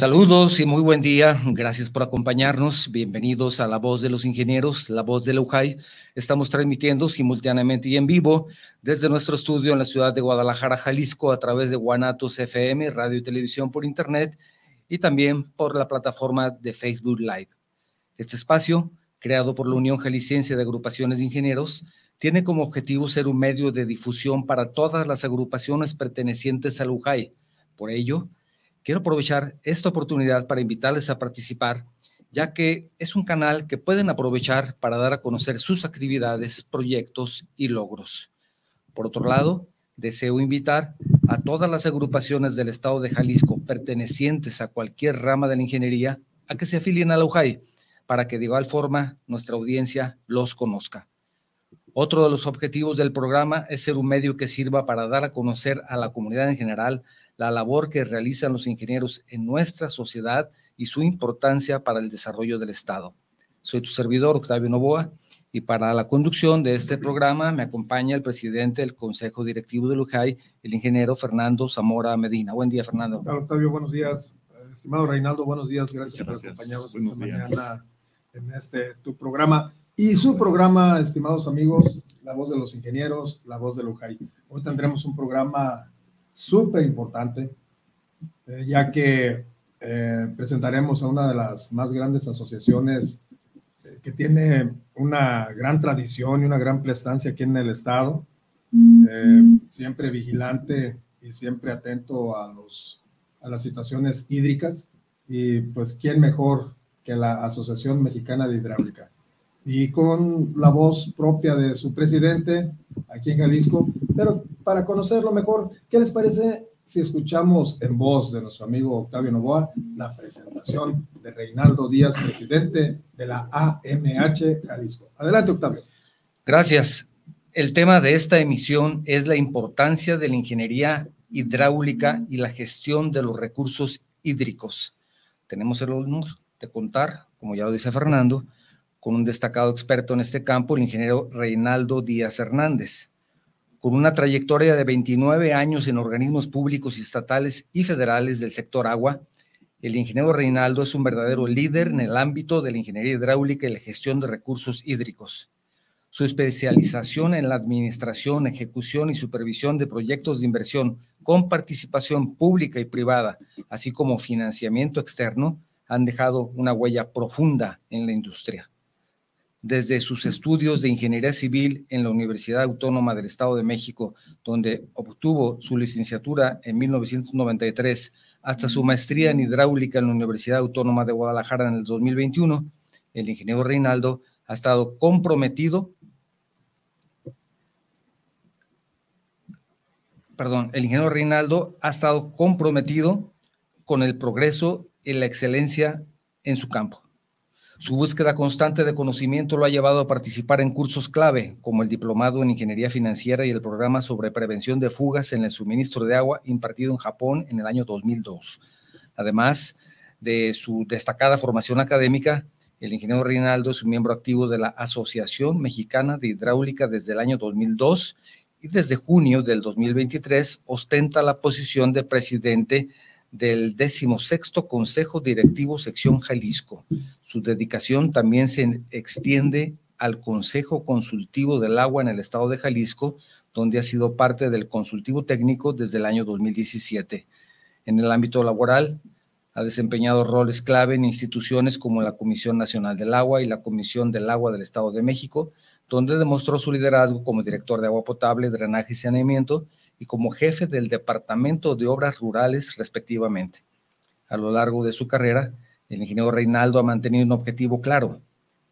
Saludos y muy buen día. Gracias por acompañarnos. Bienvenidos a La Voz de los Ingenieros, La Voz de la UJAI. Estamos transmitiendo simultáneamente y en vivo desde nuestro estudio en la ciudad de Guadalajara, Jalisco, a través de Guanatos FM, radio y televisión por internet y también por la plataforma de Facebook Live. Este espacio, creado por la Unión Jalisciense de Agrupaciones de Ingenieros, tiene como objetivo ser un medio de difusión para todas las agrupaciones pertenecientes al UJAI. Por ello, Quiero aprovechar esta oportunidad para invitarles a participar, ya que es un canal que pueden aprovechar para dar a conocer sus actividades, proyectos y logros. Por otro lado, deseo invitar a todas las agrupaciones del estado de Jalisco pertenecientes a cualquier rama de la ingeniería a que se afilien a la UJAI para que de igual forma nuestra audiencia los conozca. Otro de los objetivos del programa es ser un medio que sirva para dar a conocer a la comunidad en general la labor que realizan los ingenieros en nuestra sociedad y su importancia para el desarrollo del Estado. Soy tu servidor, Octavio Novoa, y para la conducción de este programa me acompaña el presidente del Consejo Directivo de Lujay, el ingeniero Fernando Zamora Medina. Buen día, Fernando. Octavio, buenos días. Estimado Reinaldo, buenos días. Gracias, por acompañarnos esta mañana en este tu programa. Y su programa, estimados amigos, La Voz de los Ingenieros, La Voz de Lujay. Hoy tendremos un programa súper importante, eh, ya que eh, presentaremos a una de las más grandes asociaciones eh, que tiene una gran tradición y una gran prestancia aquí en el estado, siempre vigilante y siempre atento a, los, a las situaciones hídricas. Y pues, ¿quién mejor que la Asociación Mexicana de Hidráulica? y con la voz propia de su presidente aquí en Jalisco. Pero para conocerlo mejor, ¿qué les parece si escuchamos en voz de nuestro amigo Octavio Novoa la presentación de Reinaldo Díaz, presidente de la AMH Jalisco? Adelante, Octavio. Gracias. El tema de esta emisión es la importancia de la ingeniería hidráulica y la gestión de los recursos hídricos. Tenemos el honor de contar, como ya lo dice Fernando, con un destacado experto en este campo, el ingeniero Reinaldo Díaz Hernández. Con una trayectoria de 29 años en organismos públicos estatales y federales del sector agua, el ingeniero Reinaldo es un verdadero líder en el ámbito de la ingeniería hidráulica y la gestión de recursos hídricos. Su especialización en la administración, ejecución y supervisión de proyectos de inversión con participación pública y privada, así como financiamiento externo, han dejado una huella profunda en la industria desde sus estudios de ingeniería civil en la Universidad Autónoma del Estado de México, donde obtuvo su licenciatura en 1993, hasta su maestría en hidráulica en la Universidad Autónoma de Guadalajara en el 2021, el ingeniero Reinaldo ha estado comprometido, perdón, el ingeniero Reinaldo ha estado comprometido con el progreso y la excelencia en su campo. Su búsqueda constante de conocimiento lo ha llevado a participar en cursos clave, como el Diplomado en Ingeniería Financiera y el programa sobre prevención de fugas en el suministro de agua impartido en Japón en el año 2002. Además de su destacada formación académica, el ingeniero Rinaldo es un miembro activo de la Asociación Mexicana de Hidráulica desde el año 2002 y desde junio del 2023 ostenta la posición de presidente del decimosexto Consejo Directivo Sección Jalisco. Su dedicación también se extiende al Consejo Consultivo del Agua en el estado de Jalisco, donde ha sido parte del consultivo técnico desde el año 2017. En el ámbito laboral, ha desempeñado roles clave en instituciones como la Comisión Nacional del Agua y la Comisión del Agua del Estado de México, donde demostró su liderazgo como director de agua potable, drenaje y saneamiento y como jefe del Departamento de Obras Rurales, respectivamente. A lo largo de su carrera, el ingeniero Reinaldo ha mantenido un objetivo claro,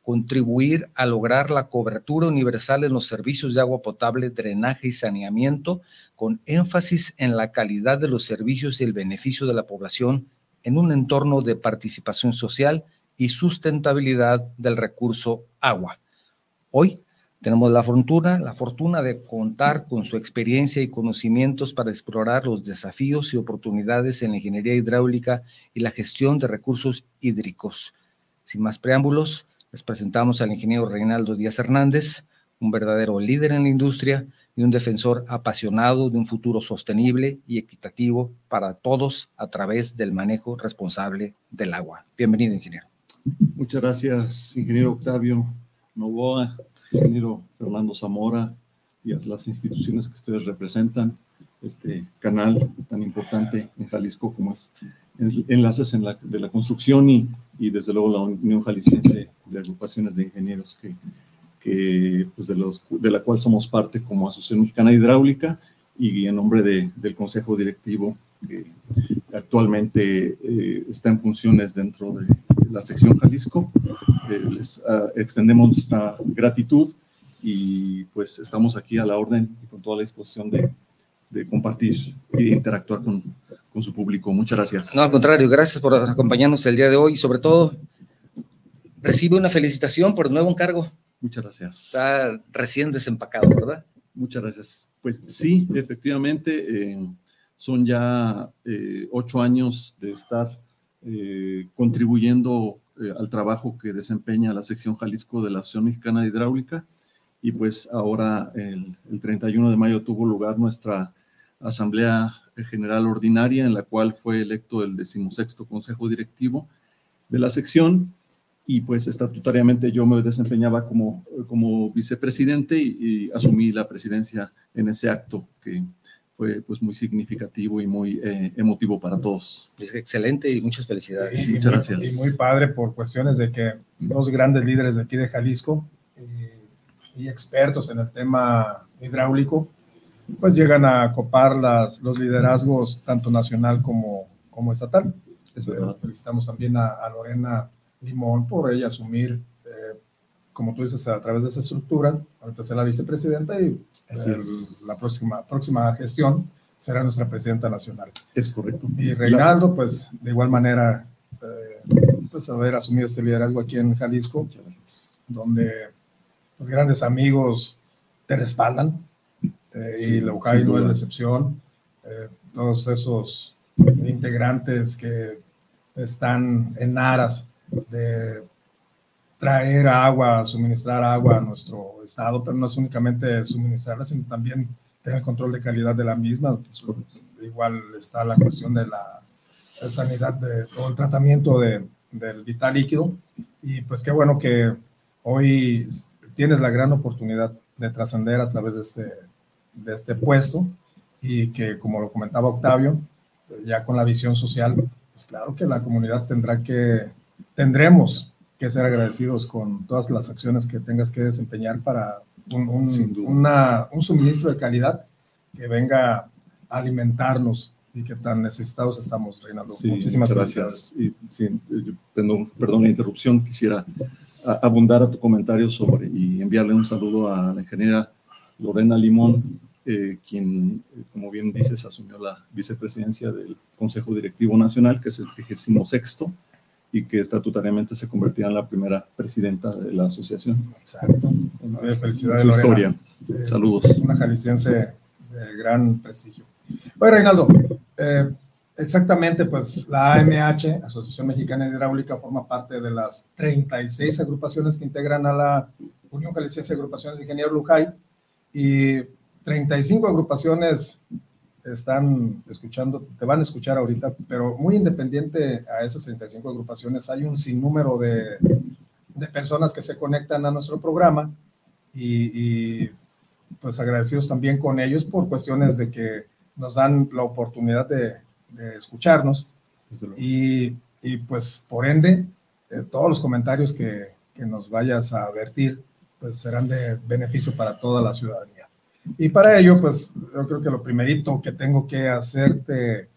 contribuir a lograr la cobertura universal en los servicios de agua potable, drenaje y saneamiento, con énfasis en la calidad de los servicios y el beneficio de la población en un entorno de participación social y sustentabilidad del recurso agua. Hoy tenemos la fortuna, la fortuna de contar con su experiencia y conocimientos para explorar los desafíos y oportunidades en la ingeniería hidráulica y la gestión de recursos hídricos. Sin más preámbulos, les presentamos al ingeniero Reinaldo Díaz Hernández un verdadero líder en la industria y un defensor apasionado de un futuro sostenible y equitativo para todos a través del manejo responsable del agua. Bienvenido, ingeniero. Muchas gracias, ingeniero Octavio Novoa, ingeniero Fernando Zamora y a las instituciones que ustedes representan, este canal tan importante en Jalisco como es Enlaces en la, de la Construcción y, y desde luego la Unión Jalisciense de Agrupaciones de Ingenieros que que, pues de, los, de la cual somos parte como Asociación Mexicana Hidráulica y en nombre de, del Consejo Directivo que actualmente eh, está en funciones dentro de la sección Jalisco. Eh, les uh, extendemos nuestra gratitud y pues estamos aquí a la orden y con toda la disposición de, de compartir e interactuar con, con, su público. Muchas gracias. No, al contrario, gracias por acompañarnos el día de hoy y sobre todo recibe una felicitación por el nuevo encargo. Muchas gracias. Está recién desempacado, ¿verdad? Muchas gracias. Pues sí, efectivamente, eh, son ya eh, ocho años de estar eh, contribuyendo eh, al trabajo que desempeña la sección Jalisco de la Asociación Mexicana de Hidráulica. Y pues ahora, el, el 31 de mayo, tuvo lugar nuestra Asamblea General Ordinaria, en la cual fue electo el decimosexto Consejo Directivo de la sección y pues estatutariamente yo me desempeñaba como, como vicepresidente y, asumí la presidencia en ese acto fue pues muy significativo y muy eh, emotivo para todos. Es excelente y muchas felicidades. Sí, muchas muy, gracias. Y muy padre por cuestiones de que dos grandes líderes de aquí de Jalisco y, y expertos en el tema hidráulico pues llegan a copar las, los liderazgos tanto nacional como, como estatal. Felicitamos también a, a Lorena Limón por ella asumir, eh, como tú dices, a través de esa estructura, ahorita ser la vicepresidenta y eh, la próxima, próxima gestión será nuestra presidenta nacional. Es correcto. Y Reinaldo, pues de igual manera, eh, pues haber asumido este liderazgo aquí en Jalisco, donde los grandes amigos te respaldan, eh, sí, y la UJAI no es la excepción. Eh, todos esos integrantes que están en aras de traer agua, suministrar agua a nuestro estado, pero no es únicamente suministrarla, sino también tener control de calidad de la misma. Pues, igual está la cuestión de la sanidad de, o el tratamiento de, del vital líquido. Y pues qué bueno que hoy tienes la gran oportunidad de trascender a través de este, de este puesto y que, como lo comentaba Octavio, ya con la visión social, pues claro que la comunidad tendrá que tendremos que ser agradecidos con todas las acciones que tengas que desempeñar para un, un, una, un suministro de calidad que venga a alimentarnos y que tan necesitados estamos, Reinaldo. Sí, Muchísimas gracias. Y, sí, perdón, perdón la interrupción, quisiera abundar a tu comentario sobre y enviarle un saludo a la ingeniera Lorena Limón, eh, quien, como bien dices, asumió la vicepresidencia del Consejo Directivo Nacional, que es el 36 y que estatutariamente se convertirá en la primera presidenta de la asociación. Exacto. Felicidades. Su historia. Sí, Saludos. Una jalisciense de gran prestigio. Oye, Reinaldo, eh, exactamente, pues la AMH, Asociación Mexicana de Hidráulica, forma parte de las 36 agrupaciones que integran a la Unión Jalisciense de Agrupaciones de Ingenieros Lujay y 35 agrupaciones están escuchando, te van a escuchar ahorita, pero muy independiente a esas 35 agrupaciones, hay un sinnúmero de, de personas que se conectan a nuestro programa y, y, pues agradecidos también con ellos por cuestiones de que nos dan la oportunidad de, de escucharnos y, y, pues por ende eh, todos los comentarios que, que nos vayas a vertir pues serán de beneficio para toda la ciudadanía. Y para ello, pues yo creo que lo primerito que tengo que hacerte eh,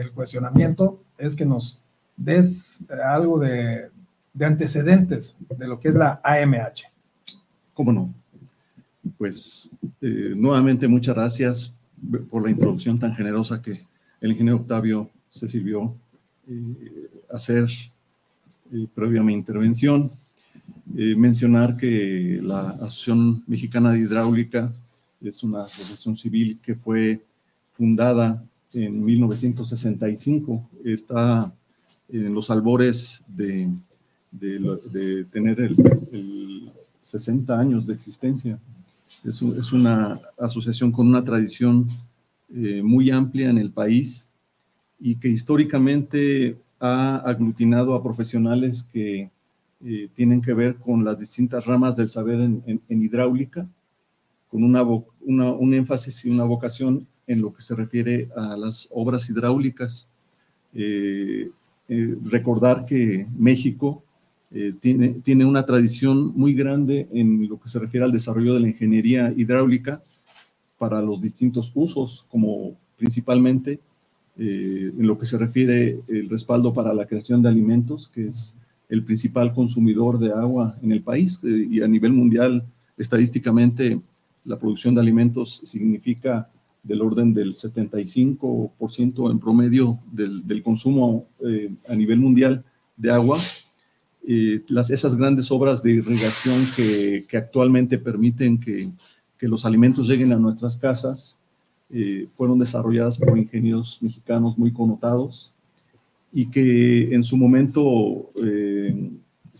el cuestionamiento es que nos des eh, algo de, de, antecedentes de lo que es la AMH. ¿Cómo no? Pues eh, nuevamente muchas gracias por la introducción tan generosa que el ingeniero Octavio se sirvió hacer eh, previo a mi intervención. mencionar que la Asociación Mexicana de Hidráulica es una asociación civil que fue fundada en 1965, está en los albores de, tener el, el, 60 años de existencia. Es, una asociación con una tradición eh, muy amplia en el país y que históricamente ha aglutinado a profesionales que eh, tienen que ver con las distintas ramas del saber en, hidráulica, con una, un énfasis y una vocación en lo que se refiere a las obras hidráulicas. Eh, recordar que México eh, tiene, tiene una tradición muy grande en lo que se refiere al desarrollo de la ingeniería hidráulica para los distintos usos, como principalmente eh, en lo que se refiere el respaldo para la creación de alimentos, que es el principal consumidor de agua en el país eh, y a nivel mundial, estadísticamente, la producción de alimentos significa del orden del 75% en promedio del, consumo a nivel mundial de agua. Las, esas grandes obras de irrigación que, que actualmente permiten que, que, los alimentos lleguen a nuestras casas eh, fueron desarrolladas por ingenieros mexicanos muy connotados y que en su momento eh,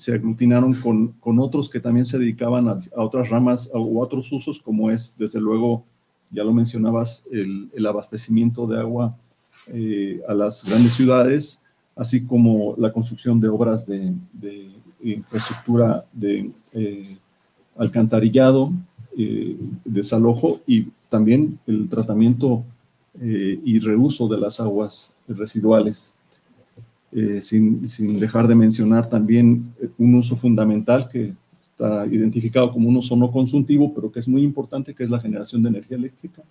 se aglutinaron con, con, otros que también se dedicaban a, otras ramas o otros usos, como es, desde luego, ya lo mencionabas, el, abastecimiento de agua eh, a las grandes ciudades, así como la construcción de obras de, infraestructura de eh, alcantarillado, eh, desalojo y también el tratamiento y reuso de las aguas residuales. Sin, sin, dejar de mencionar también un uso fundamental que está identificado como un uso no consultivo, pero que es muy importante, que es la generación de energía eléctrica.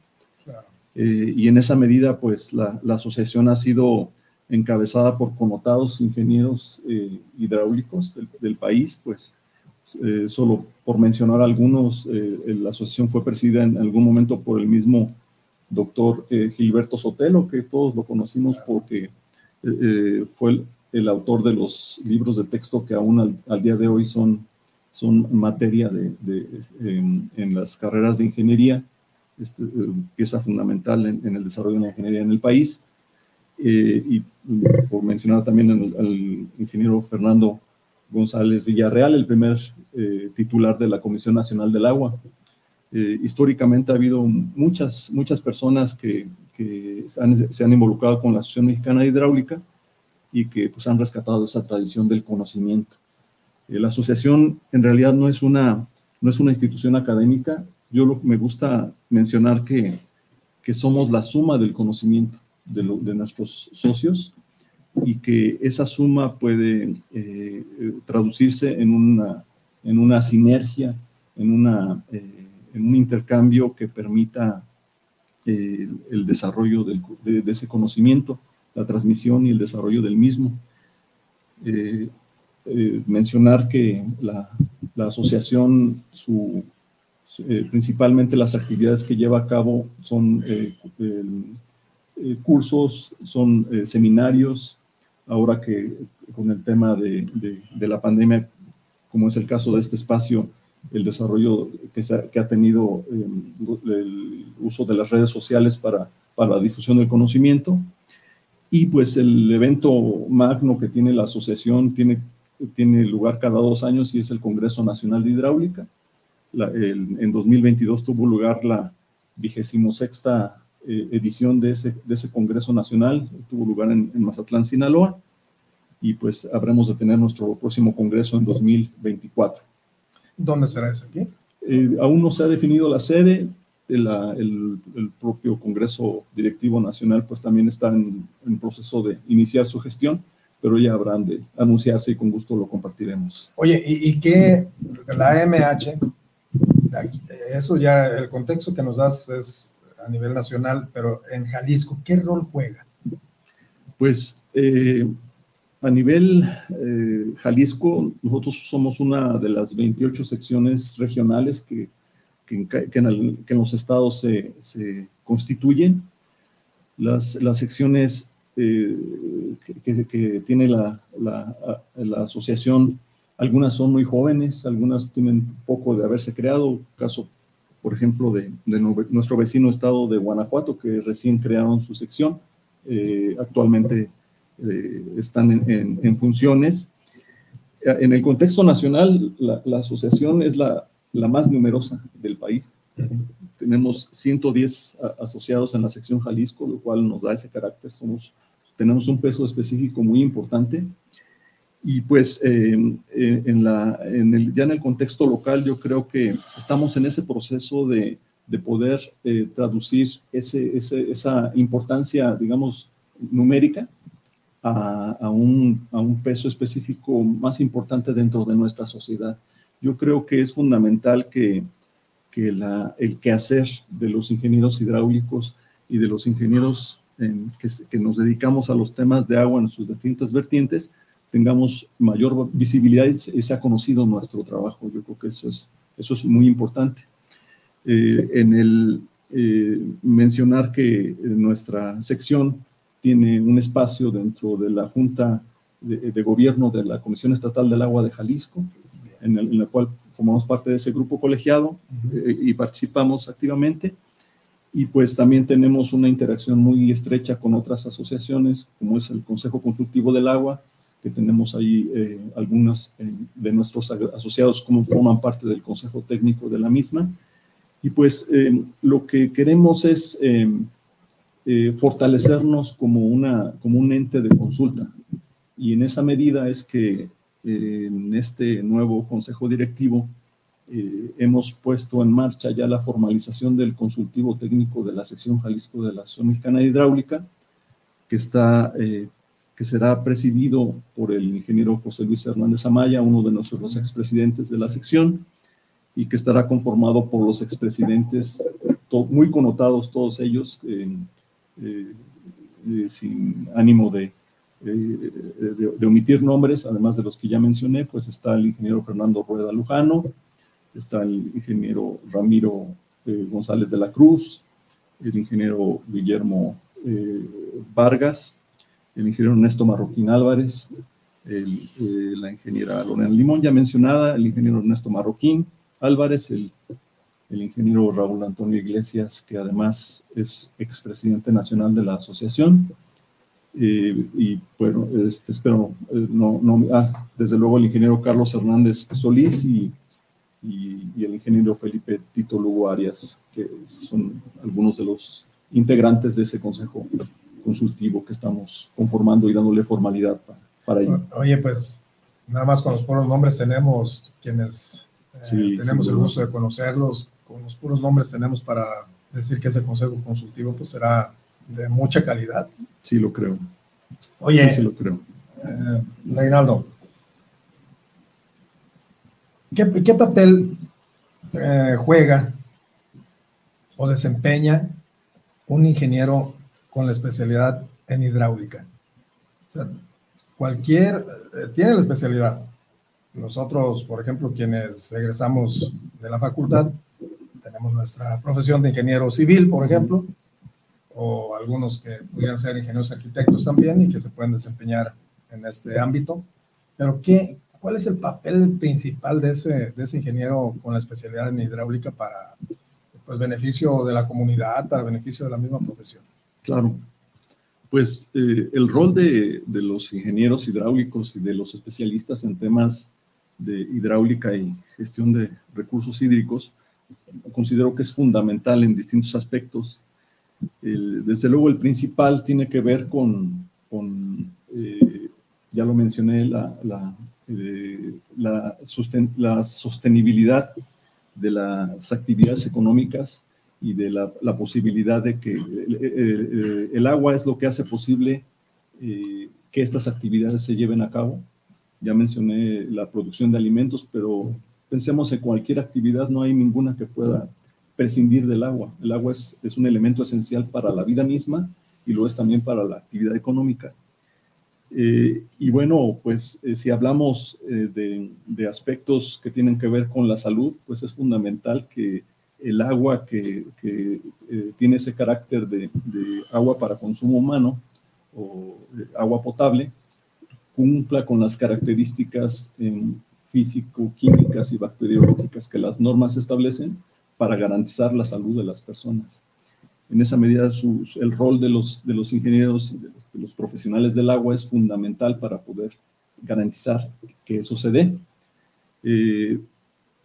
y en esa medida, pues la, la asociación ha sido encabezada por connotados ingenieros eh, hidráulicos del, país, pues eh, solo por mencionar algunos, eh, la asociación fue presidida en algún momento por el mismo doctor Gilberto Sotelo, que todos lo conocimos porque fue el, autor de los libros de texto que aún al, día de hoy son, son materia de, en, las carreras de ingeniería, este, pieza fundamental en, el desarrollo de la ingeniería en el país. Eh, y por mencionar también al, ingeniero Fernando González Villarreal, el primer eh, titular de la Comisión Nacional del Agua. Eh, históricamente ha habido muchas, muchas personas que, que se han involucrado con la Asociación Mexicana de Hidráulica y que pues, han rescatado esa tradición del conocimiento. la asociación en realidad no es una, no es una institución académica. Yo me gusta mencionar que, que somos la suma del conocimiento de, nuestros socios y que esa suma puede eh, traducirse en una, en una sinergia, en, una, eh, en un intercambio que permita eh, el desarrollo de, ese conocimiento, la transmisión y el desarrollo del mismo. mencionar que la, asociación, principalmente las actividades que lleva a cabo son eh, cursos, son eh, seminarios, ahora que con el tema de, la pandemia, como es el caso de este espacio, el desarrollo que, que ha tenido em, el uso de las redes sociales para, la difusión del conocimiento. Y pues el evento magno que tiene la asociación tiene, tiene lugar cada dos años y es el Congreso Nacional de Hidráulica. en 2022 tuvo lugar la vigésimo sexta eh, edición de ese, de ese Congreso Nacional, tuvo lugar en, Mazatlán, Sinaloa, y pues habremos de tener nuestro próximo Congreso en 2024. ¿Dónde será ese aquí? Eh, aún no se ha definido la sede, el, el, propio Congreso Directivo Nacional pues también está en, en, proceso de iniciar su gestión, pero ya habrán de anunciarse y con gusto lo compartiremos. Oye, ¿y, y qué la AMH, eso ya, el contexto que nos das es a nivel nacional, pero en Jalisco, ¿qué rol juega? Pues eh, a nivel eh, Jalisco, nosotros somos una de las 28 secciones regionales que, que, en, los estados se, se constituyen. Las, las secciones eh, que, que, tiene la, la, la, asociación, algunas son muy jóvenes, algunas tienen poco de haberse creado, caso por ejemplo, de, nuestro vecino estado de Guanajuato, que recién crearon su sección, eh, actualmente eh, están en, funciones. En el contexto nacional, la, asociación es la, la, más numerosa del país. Tenemos 110 asociados en la sección Jalisco, lo cual nos da ese carácter. Somos, tenemos un peso específico muy importante. Y pues em, eh, en la, en el, ya en el contexto local yo creo que estamos en ese proceso de, de poder eh, traducir ese, ese, esa importancia, digamos, numérica a, un, a, un, peso específico más importante dentro de nuestra sociedad. Yo creo que es fundamental que, que la, el quehacer de los ingenieros hidráulicos y de los ingenieros en, que, nos dedicamos a los temas de agua en sus distintas vertientes tengamos mayor visibilidad y se ha conocido nuestro trabajo. Yo creo que eso es, eso es muy importante. Eh, en el eh, mencionar que nuestra sección tiene un espacio dentro de la Junta de, de Gobierno de la Comisión Estatal del Agua de Jalisco, en, el, en la cual formamos parte de ese grupo colegiado eh, y participamos activamente. Y pues también tenemos una interacción muy estrecha con otras asociaciones, como es el Consejo Consultivo del Agua, que tenemos ahí eh, algunos eh, de nuestros asociados como forman parte del consejo técnico de la misma. Y pues eh, lo que queremos es eh, eh, fortalecernos como, una, como un ente de consulta. Y en esa medida es que en este nuevo consejo directivo hemos puesto en marcha ya la formalización del consultivo técnico de la sección Jalisco de la Asociación Mexicana de Hidráulica, que está que será presidido por el ingeniero José Luis Hernández Amaya, uno de nuestros expresidentes de la sección, y que estará conformado por los expresidentes, muy connotados todos ellos, eh, eh, eh, sin ánimo de, de, omitir nombres, además de los que ya mencioné, pues está el ingeniero Fernando Rueda Lujano, está el ingeniero Ramiro González de la Cruz, el ingeniero Guillermo Vargas, el ingeniero Ernesto Marroquín Álvarez, eh, la ingeniera Lorena Limón, ya mencionada, el ingeniero Ernesto Marroquín Álvarez, el, el ingeniero Raúl Antonio Iglesias, que además es expresidente nacional de la asociación. Eh, y bueno, este, espero, eh, no, no, ah, desde luego el ingeniero Carlos Hernández Solís y, y, y, el ingeniero Felipe Tito Lugo Arias, que son algunos de los integrantes de ese consejo consultivo que estamos conformando y dándole formalidad para, para ello. Oye, pues nada más con los puros nombres tenemos quienes eh, sí, tenemos el gusto de conocerlos, con los puros nombres tenemos para decir que ese consejo consultivo pues será de mucha calidad. Sí, lo creo. Oye, sí, sí lo creo. Eh, Reinaldo, ¿qué, qué papel eh, juega o desempeña un ingeniero con la especialidad en hidráulica. O sea, cualquier, eh, tiene la especialidad. Nosotros, por ejemplo, quienes egresamos de la facultad, tenemos nuestra profesión de ingeniero civil, por ejemplo, o algunos que pudieran ser ingenieros arquitectos también y que se pueden desempeñar en este ámbito. Pero, ¿qué, ¿cuál es el papel principal de ese, de ese ingeniero con la especialidad en hidráulica para pues, beneficio de la comunidad, para beneficio de la misma profesión? Claro. Pues eh, el rol de, de, los ingenieros hidráulicos y de los especialistas en temas de hidráulica y gestión de recursos hídricos, considero que es fundamental en distintos aspectos. El, desde luego el principal tiene que ver con, con eh, ya lo mencioné, la, la, eh, la, la sostenibilidad de las actividades económicas y de la, posibilidad de que el, el, agua es lo que hace posible eh, que estas actividades se lleven a cabo. Ya mencioné la producción de alimentos, pero pensemos en cualquier actividad, no hay ninguna que pueda prescindir del agua. El agua es, es un elemento esencial para la vida misma y lo es también para la actividad económica. Eh, y bueno, pues eh, si hablamos eh, de, de, aspectos que tienen que ver con la salud, pues es fundamental que el agua que, que tiene ese carácter de, de, agua para consumo humano o agua potable cumpla con las características físico-químicas y bacteriológicas que las normas establecen para garantizar la salud de las personas. En esa medida, el rol de los, de los ingenieros y de los, de los profesionales del agua es fundamental para poder garantizar que eso se dé. Eh,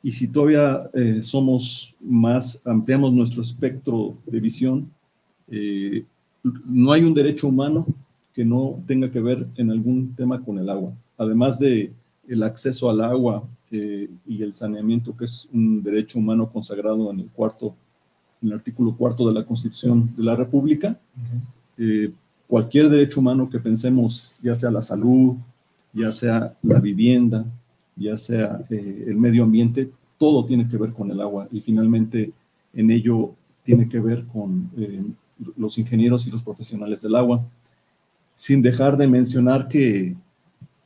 Y si todavía eh, somos más, ampliamos nuestro espectro de visión, eh, no hay un derecho humano que no tenga que ver en algún tema con el agua. Además de el acceso al agua eh, y el saneamiento, que es un derecho humano consagrado en el cuarto, en el artículo cuarto de la Constitución de la República, cualquier derecho humano que pensemos, ya sea la salud, ya sea la vivienda, ya sea eh, el medio ambiente, todo tiene que ver con el agua y finalmente en ello tiene que ver con eh, los ingenieros y los profesionales del agua, sin dejar de mencionar que,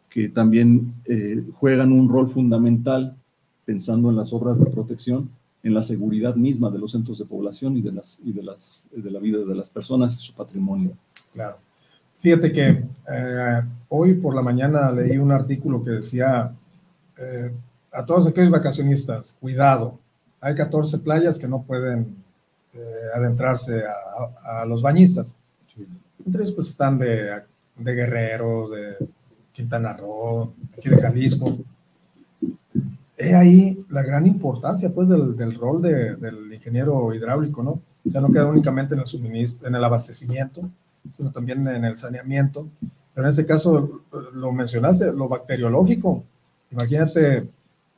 que también eh, juegan un rol fundamental pensando en las obras de protección, en la seguridad misma de los centros de población y de, las, y de, las, de la vida de las personas y su patrimonio. Claro. Fíjate que hoy por la mañana leí un artículo que decía eh, a todos aquellos vacacionistas, cuidado, hay 14 playas que no pueden eh, adentrarse a, los bañistas. Entre ellos pues están de, de Guerrero, de Quintana Roo, aquí de Jalisco. He ahí la gran importancia pues del, del rol de, del ingeniero hidráulico, ¿no? O sea, no queda únicamente en el suministro, en el abastecimiento, sino también en el saneamiento. Pero en este caso, lo mencionaste, lo bacteriológico, Imagínate,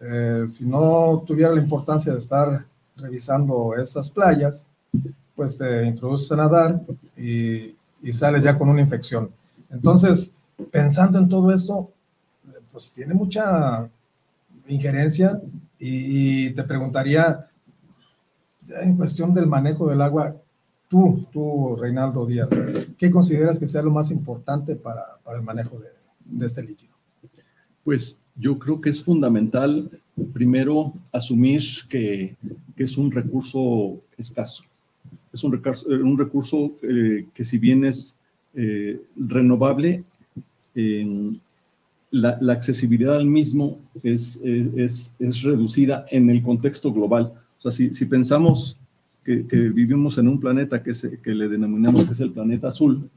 eh, si no tuviera la importancia de estar revisando esas playas, pues te introduces a nadar y, sales ya con una infección. Entonces, pensando en todo esto, pues tiene mucha injerencia y, te preguntaría, en cuestión del manejo del agua, tú, tú, Reinaldo Díaz, ¿qué consideras que sea lo más importante para, el manejo de, de este líquido? Pues yo creo que es fundamental, primero, asumir que, es un recurso escaso. Es un recurso, un recurso eh, que si bien es eh, renovable, la, accesibilidad al mismo es, es, es, reducida en el contexto global. O sea, si, si pensamos que, vivimos en un planeta que, se, que le denominamos que es el planeta azul,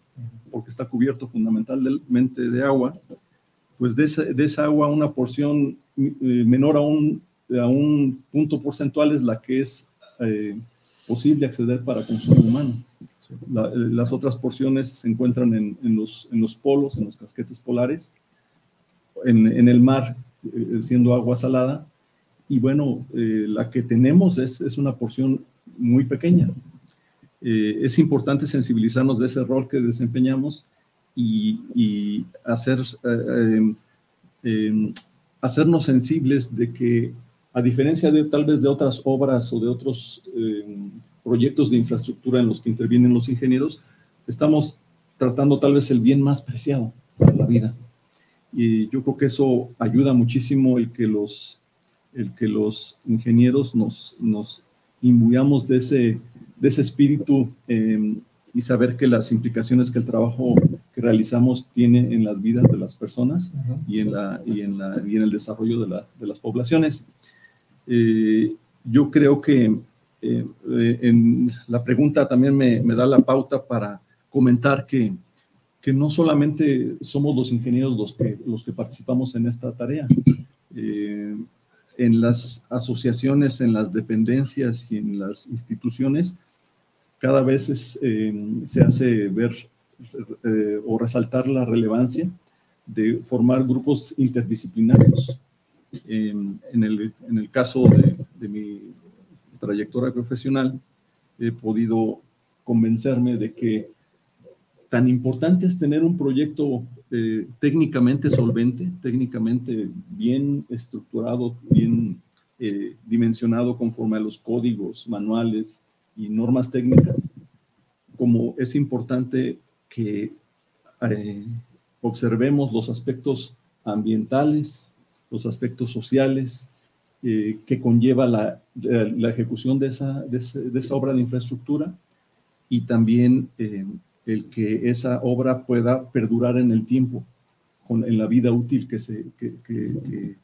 porque está cubierto fundamentalmente de agua, pues de esa, agua una porción eh, menor a un, a un punto porcentual es la que es eh, posible acceder para consumo humano. las otras porciones se encuentran en, los, en los polos, en los casquetes polares, en, el mar, eh, siendo agua salada, y bueno, la que tenemos es, es, una porción muy pequeña. es importante sensibilizarnos de ese rol que desempeñamos y, hacer, eh, em, em, hacernos sensibles de que, a diferencia de tal vez de otras obras o de otros em, proyectos de infraestructura en los que intervienen los ingenieros, estamos tratando tal vez el bien más preciado para la vida. Y yo creo que eso ayuda muchísimo el que los, el que los ingenieros nos, nos imbuyamos de ese, de ese espíritu y saber que las implicaciones que el trabajo que realizamos tiene en las vidas de las personas y, en la, y, en la, y en el desarrollo de, la, de las poblaciones. Eh, yo creo que eh, en la pregunta también me, da la pauta para comentar que, que no solamente somos los ingenieros los que, los que participamos en esta tarea. Eh, en las asociaciones, en las dependencias y en las instituciones, cada vez se hace ver eh, o resaltar la relevancia de formar grupos interdisciplinarios. En, el, en, el, caso de, mi trayectoria profesional, he podido convencerme de que tan importante es tener un proyecto eh, técnicamente solvente, técnicamente bien estructurado, bien eh, dimensionado conforme a los códigos, manuales y normas técnicas, como es importante que eh, observemos los aspectos ambientales, los aspectos sociales eh, que conlleva la, la, ejecución de esa, de, esa, obra de infraestructura y también eh, el que esa obra pueda perdurar en el tiempo, con, en la vida útil que, se, que, que,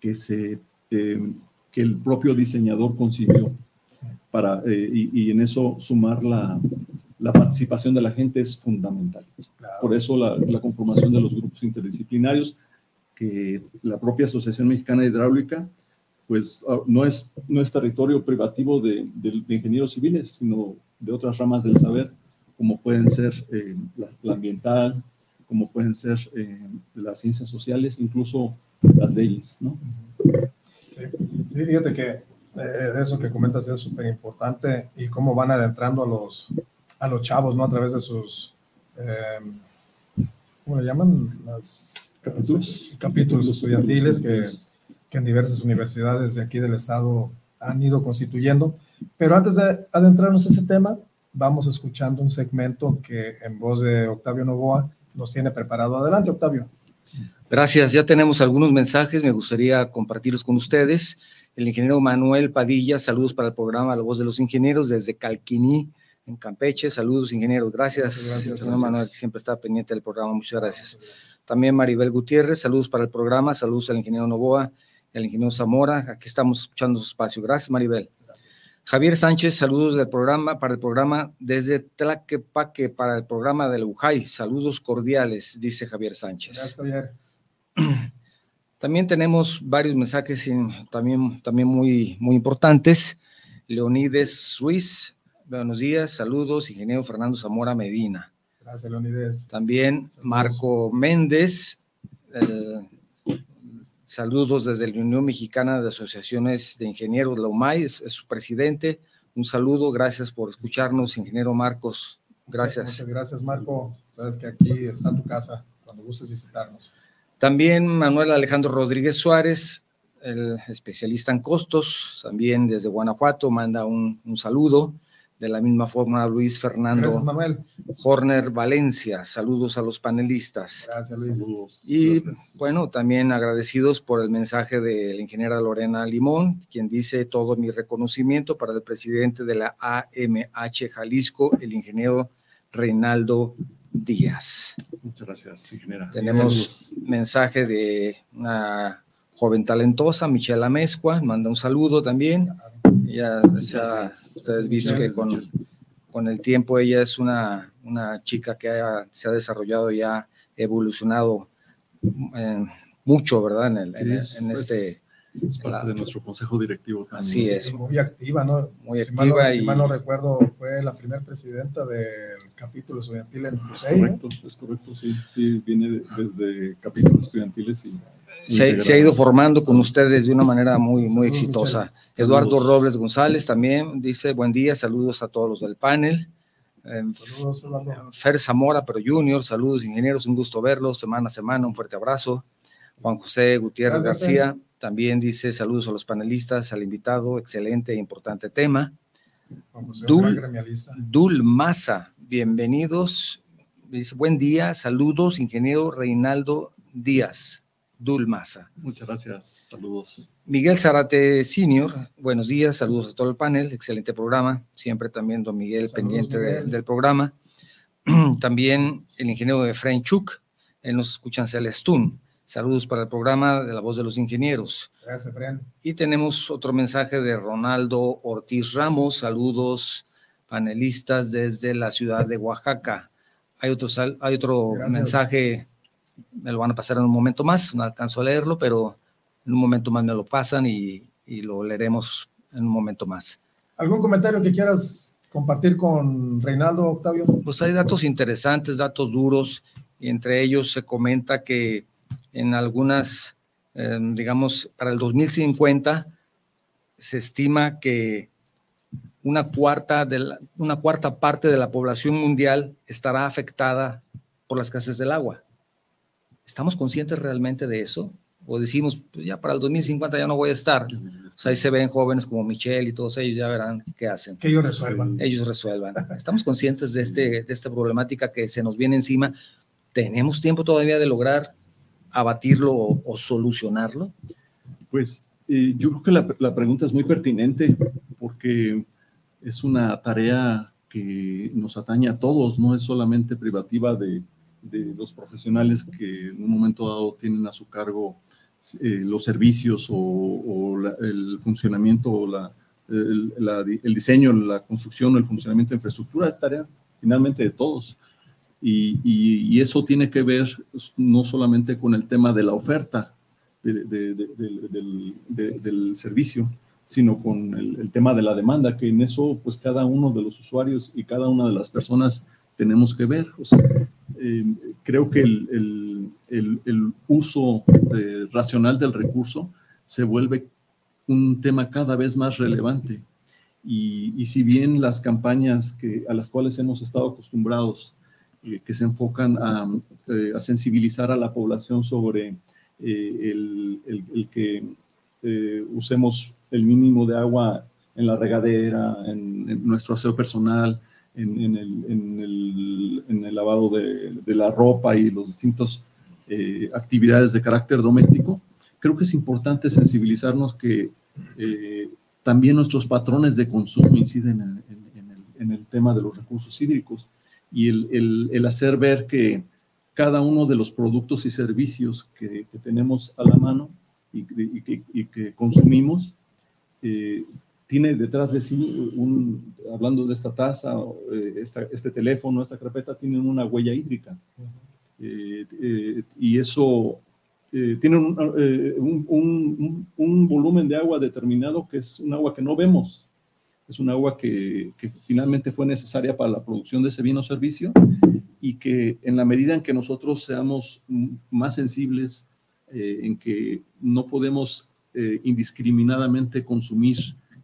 que, se, que el propio diseñador concibió. Para, y, y, en eso sumar la, la participación de la gente es fundamental. Por eso la, conformación de los grupos interdisciplinarios, que la propia Asociación Mexicana de Hidráulica pues ah, no es, no es territorio privativo de, ingenieros civiles, sino de otras ramas del saber, como pueden ser eh, la, ambiental, como pueden ser eh, las ciencias sociales, incluso las leyes, ¿no? Sí, sí fíjate que eh, eso que comentas es súper importante y cómo van adentrando a los, a los chavos, ¿no? A través de sus, ¿cómo le llaman? Las, capítulos, capítulos estudiantiles que que en diversas universidades de aquí del estado han ido constituyendo. Pero antes de adentrarnos en ese tema, vamos escuchando un segmento que en voz de Octavio Novoa nos tiene preparado. Adelante, Octavio. Gracias. Ya tenemos algunos mensajes. Me gustaría compartirlos con ustedes. El ingeniero Manuel Padilla, saludos para el programa La Voz de los Ingenieros desde Calquiní, en Campeche. Saludos, ingenieros. Gracias, gracias, Manuel, que siempre está pendiente del programa. Muchas gracias. También Maribel Gutiérrez, saludos para el programa. Saludos al ingeniero Novoa el ingeniero Zamora. Aquí estamos escuchando su espacio. Gracias, Maribel. Javier Sánchez, saludos del programa, para el programa desde Tlaquepaque, para el programa del UJAI. Saludos cordiales, dice Javier Sánchez. Gracias, Javier. También tenemos varios mensajes también, también muy, muy importantes. Leonides Ruiz, buenos días, saludos, ingeniero Fernando Zamora Medina. Gracias, Leonides. También Marco Méndez, el Saludos desde la Unión Mexicana de Asociaciones de Ingenieros, la UMAI, es, su presidente. Un saludo, gracias por escucharnos, ingeniero Marcos. Gracias. Muchas gracias, Marco. Sabes que aquí está tu casa cuando gustes visitarnos. También Manuel Alejandro Rodríguez Suárez, el especialista en costos, también desde Guanajuato, manda un, un saludo. De la misma forma, Luis Fernando Horner Valencia. Saludos a los panelistas. Gracias, Luis. Y bueno, también agradecidos por el mensaje de la ingeniera Lorena Limón, quien dice todo mi reconocimiento para el presidente de la AMH Jalisco, el ingeniero Reinaldo Díaz. Muchas gracias, ingeniera. Tenemos mensaje de una joven talentosa, Michelle Amezcua, manda un saludo también. Ya, ustedes visto que con, con, el tiempo ella es una, una chica que se ha desarrollado y ha evolucionado eh, mucho, ¿verdad? En, el, en, pues, este... Es parte de nuestro consejo directivo también. Así es. Muy activa, ¿no? Muy activa. y... Si mal no recuerdo, fue la primera presidenta del capítulo estudiantil en CUSEI. Correcto, es correcto, sí. Sí, viene desde capítulos estudiantiles y se, ha ido formando con ustedes de una manera muy, muy exitosa. Eduardo Robles González también dice, buen día, saludos a todos los del panel. Em, Fer Zamora, pero Junior, saludos ingenieros, un gusto verlos semana a semana, un fuerte abrazo. Juan José Gutiérrez García también dice saludos a los panelistas, al invitado, excelente e importante tema. Dul, Dul Maza, bienvenidos. Dice, buen día, saludos, ingeniero Reinaldo Díaz. Dulmaza. Muchas gracias, saludos. Miguel Zarate Senior, buenos días, saludos a todo el panel, excelente programa, siempre también don Miguel pendiente del programa. también el ingeniero Efraín Chuk, él nos escucha en Celestún. Saludos para el programa de La Voz de los Ingenieros. Gracias, Efraín. Y tenemos otro mensaje de Ronaldo Ortiz Ramos, saludos panelistas desde la ciudad de Oaxaca. Hay otro, hay otro mensaje me lo van a pasar en un momento más, no alcanzo a leerlo, pero en un momento más me lo pasan y, y lo leeremos en un momento más. ¿Algún comentario que quieras compartir con Reinaldo, Octavio? Pues hay datos interesantes, datos duros, y entre ellos se comenta que en algunas, eh, digamos, para el 2050 se estima que una cuarta, de la, una cuarta parte de la población mundial estará afectada por las escasez del agua. ¿Estamos conscientes realmente de eso? O decimos, pues ya para el 2050 ya no voy a estar. O sea, ahí se ven jóvenes como Michelle y todos ellos, ya verán qué hacen. Que ellos resuelvan. Ellos resuelvan. Estamos conscientes de, este, de esta problemática que se nos viene encima. ¿Tenemos tiempo todavía de lograr abatirlo o, solucionarlo? Pues eh, yo creo que la, la pregunta es muy pertinente porque es una tarea que nos atañe a todos, no es solamente privativa de, de los profesionales que en un momento dado tienen a su cargo eh, los servicios o, el funcionamiento o la, el, diseño, la construcción o el funcionamiento de infraestructura es tarea finalmente de todos. Y, y, eso tiene que ver no solamente con el tema de la oferta, del, servicio, sino con el, tema de la demanda, que en eso pues cada uno de los usuarios y cada una de las personas tenemos que ver. Eh, creo que el, uso eh, racional del recurso se vuelve un tema cada vez más relevante. Y, si bien las campañas que, a las cuales hemos estado acostumbrados, eh, que se enfocan a, a, sensibilizar a la población sobre el, que usemos el mínimo de agua en la regadera, en nuestro aseo personal, en, el, lavado de, la ropa y los distintos eh, actividades de carácter doméstico, creo que es importante sensibilizarnos que eh, también nuestros patrones de consumo inciden en, el, tema de los recursos hídricos y el, hacer ver que cada uno de los productos y servicios que, tenemos a la mano y, que, consumimos eh, tiene detrás de sí, un, hablando de esta taza, eh, este teléfono, esta carpeta, tienen una huella hídrica. Eh, eh, y eso tiene un, un, un, volumen de agua determinado que es un agua que no vemos. Es un agua que, que finalmente fue necesaria para la producción de ese bien o servicio y que en la medida en que nosotros seamos más sensibles, en que no podemos indiscriminadamente consumir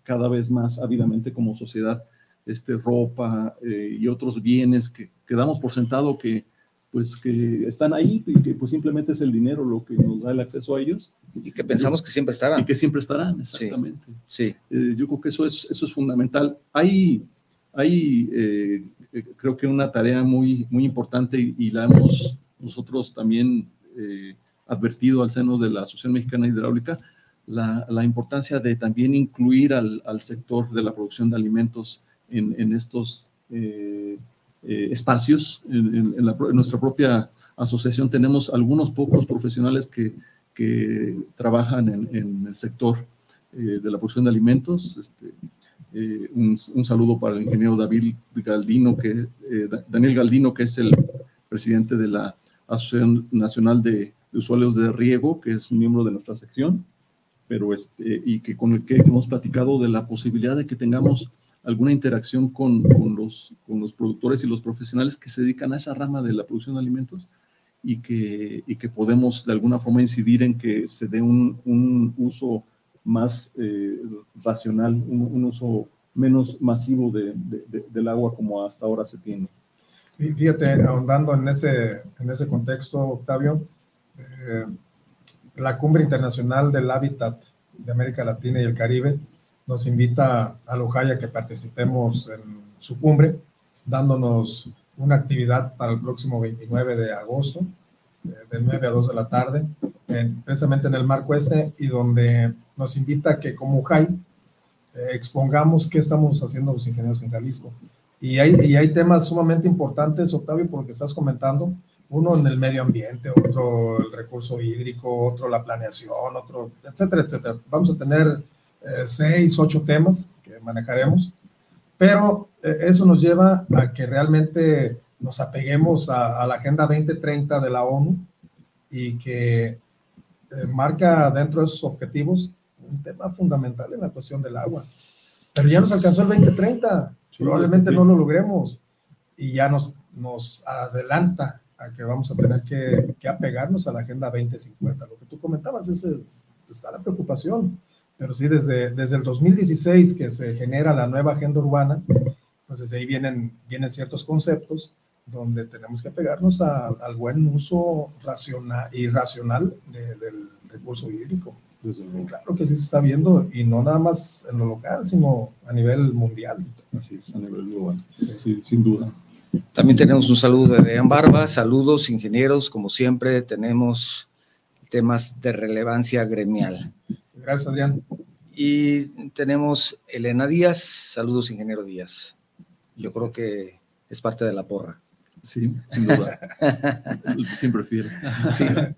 cada vez más ávidamente como sociedad este, ropa eh, y otros bienes que, quedamos por sentado que, pues, que están ahí y que pues, simplemente es el dinero lo que nos da el acceso a ellos. Y que pensamos que siempre estarán. Y que siempre estarán, exactamente. Sí. Eh, yo creo que eso es, eso es fundamental. Hay, hay eh, creo que una tarea muy, muy importante y, la hemos nosotros también advertido al seno de la Asociación Mexicana Hidráulica, la, importancia de también incluir al, sector de la producción de alimentos en, estos eh, eh, espacios. En, nuestra propia asociación tenemos algunos pocos profesionales que, trabajan en, el sector eh, de la producción de alimentos. Este, un, saludo para el ingeniero David Galdino, que, Daniel Galdino, que es el presidente de la Asociación Nacional de Usuarios de Riego, que es miembro de nuestra sección pero este, y que con el que hemos platicado de la posibilidad de que tengamos alguna interacción con, con, los, con los productores y los profesionales que se dedican a esa rama de la producción de alimentos y que, y que podemos de alguna forma incidir en que se dé un, un uso más eh, racional, un, uso menos masivo de, del agua como hasta ahora se tiene. Fíjate, ahondando en ese, en ese contexto, Octavio, eh, la Cumbre Internacional del Hábitat de América Latina y el Caribe nos invita a Lujaya a que participemos en su cumbre, dándonos una actividad para el próximo 29 de agosto, eh, de 9 a 2 de la tarde, precisamente en el marco este, y donde nos invita a que como UJAI eh, expongamos qué estamos haciendo los ingenieros en Jalisco. Y hay, y hay temas sumamente importantes, Octavio, por lo que estás comentando, uno en el medio ambiente, otro el recurso hídrico, otro la planeación, otro, etcétera, etcétera. Vamos a tener eh, seis, ocho temas que manejaremos, pero eh, eso nos lleva a que realmente nos apeguemos a, la Agenda 2030 de la ONU y que eh, marca dentro de esos objetivos un tema fundamental en la cuestión del agua. Pero ya nos alcanzó el 2030, probablemente no lo logremos y ya nos, nos adelanta a que vamos a tener que, que, apegarnos a la Agenda 2050. Lo que tú comentabas es está la preocupación, pero sí, desde, desde el 2016 que se genera la nueva agenda urbana, pues desde ahí vienen, vienen ciertos conceptos donde tenemos que apegarnos al buen uso racional y racional del recurso hídrico. claro que sí se está viendo, y no nada más en lo local, sino a nivel mundial. Así es, a nivel global, sí, sin duda. También tenemos un saludo de Adrián Barba. Saludos, ingenieros. Como siempre, tenemos temas de relevancia gremial. Gracias, Adrián. Y tenemos Elena Díaz. Saludos, ingeniero Díaz. Yo creo que es parte de la porra. Sí, sin duda. Siempre fiel.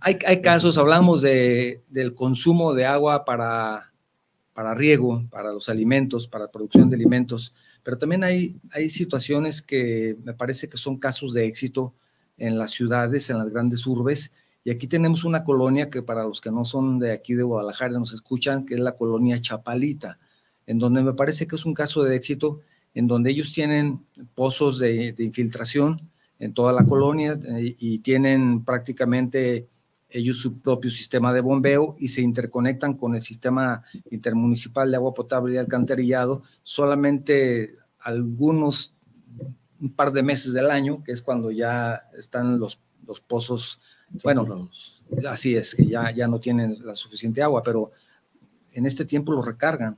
Hay, hay, casos, hablamos de, del consumo de agua para para riego, para los alimentos, para producción de alimentos, pero también hay, hay situaciones que me parece que son casos de éxito en las ciudades, en las grandes urbes, Y aquí tenemos una colonia que para los que no son de aquí de Guadalajara nos escuchan, que es la colonia Chapalita, en donde me parece que es un caso de éxito, en donde ellos tienen pozos de, infiltración en toda la colonia eh, y tienen prácticamente ellos su propio sistema de bombeo y se interconectan con el sistema intermunicipal de agua potable y alcantarillado solamente algunos, un par de meses del año, que es cuando ya están los, los pozos, bueno, así es, que ya, ya no tienen la suficiente agua, pero en este tiempo lo recargan.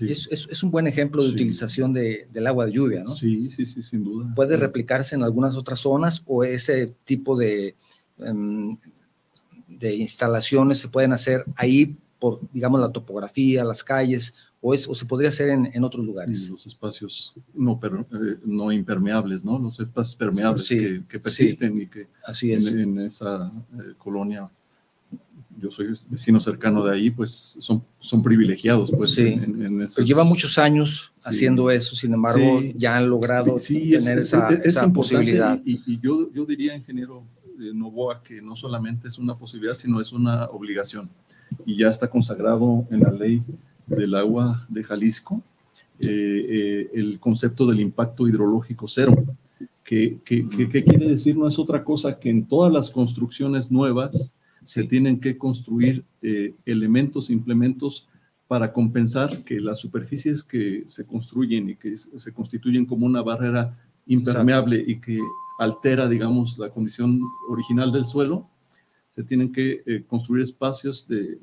Es, es, un buen ejemplo de utilización de, del agua de lluvia, ¿no? Sí, sí, sí, sin duda. Puede replicarse en algunas otras zonas o ese tipo de em, de instalaciones se pueden hacer ahí por, digamos, la topografía, las calles, o, es, o se podría hacer en, en otros lugares. los espacios no, pero, eh, no impermeables, ¿no? Los espacios permeables que, que, persisten y que Así es. En, esa eh, colonia, yo soy vecino cercano de ahí, pues son, son privilegiados. Pues, sí. En, pues lleva muchos años haciendo eso, sin embargo, ya han logrado tener esa, esa posibilidad. Y, y, yo, yo diría, ingeniero Novoa que no solamente es una posibilidad, sino es una obligación. Y ya está consagrado en la ley del agua de Jalisco eh, eh, el concepto del impacto hidrológico cero. Que, que, quiere decir? No es otra cosa que en todas las construcciones nuevas se tienen que construir eh, elementos, implementos para compensar que las superficies que se construyen y que se constituyen como una barrera impermeable y que altera, digamos, la condición original del suelo, se tienen que eh, construir espacios de,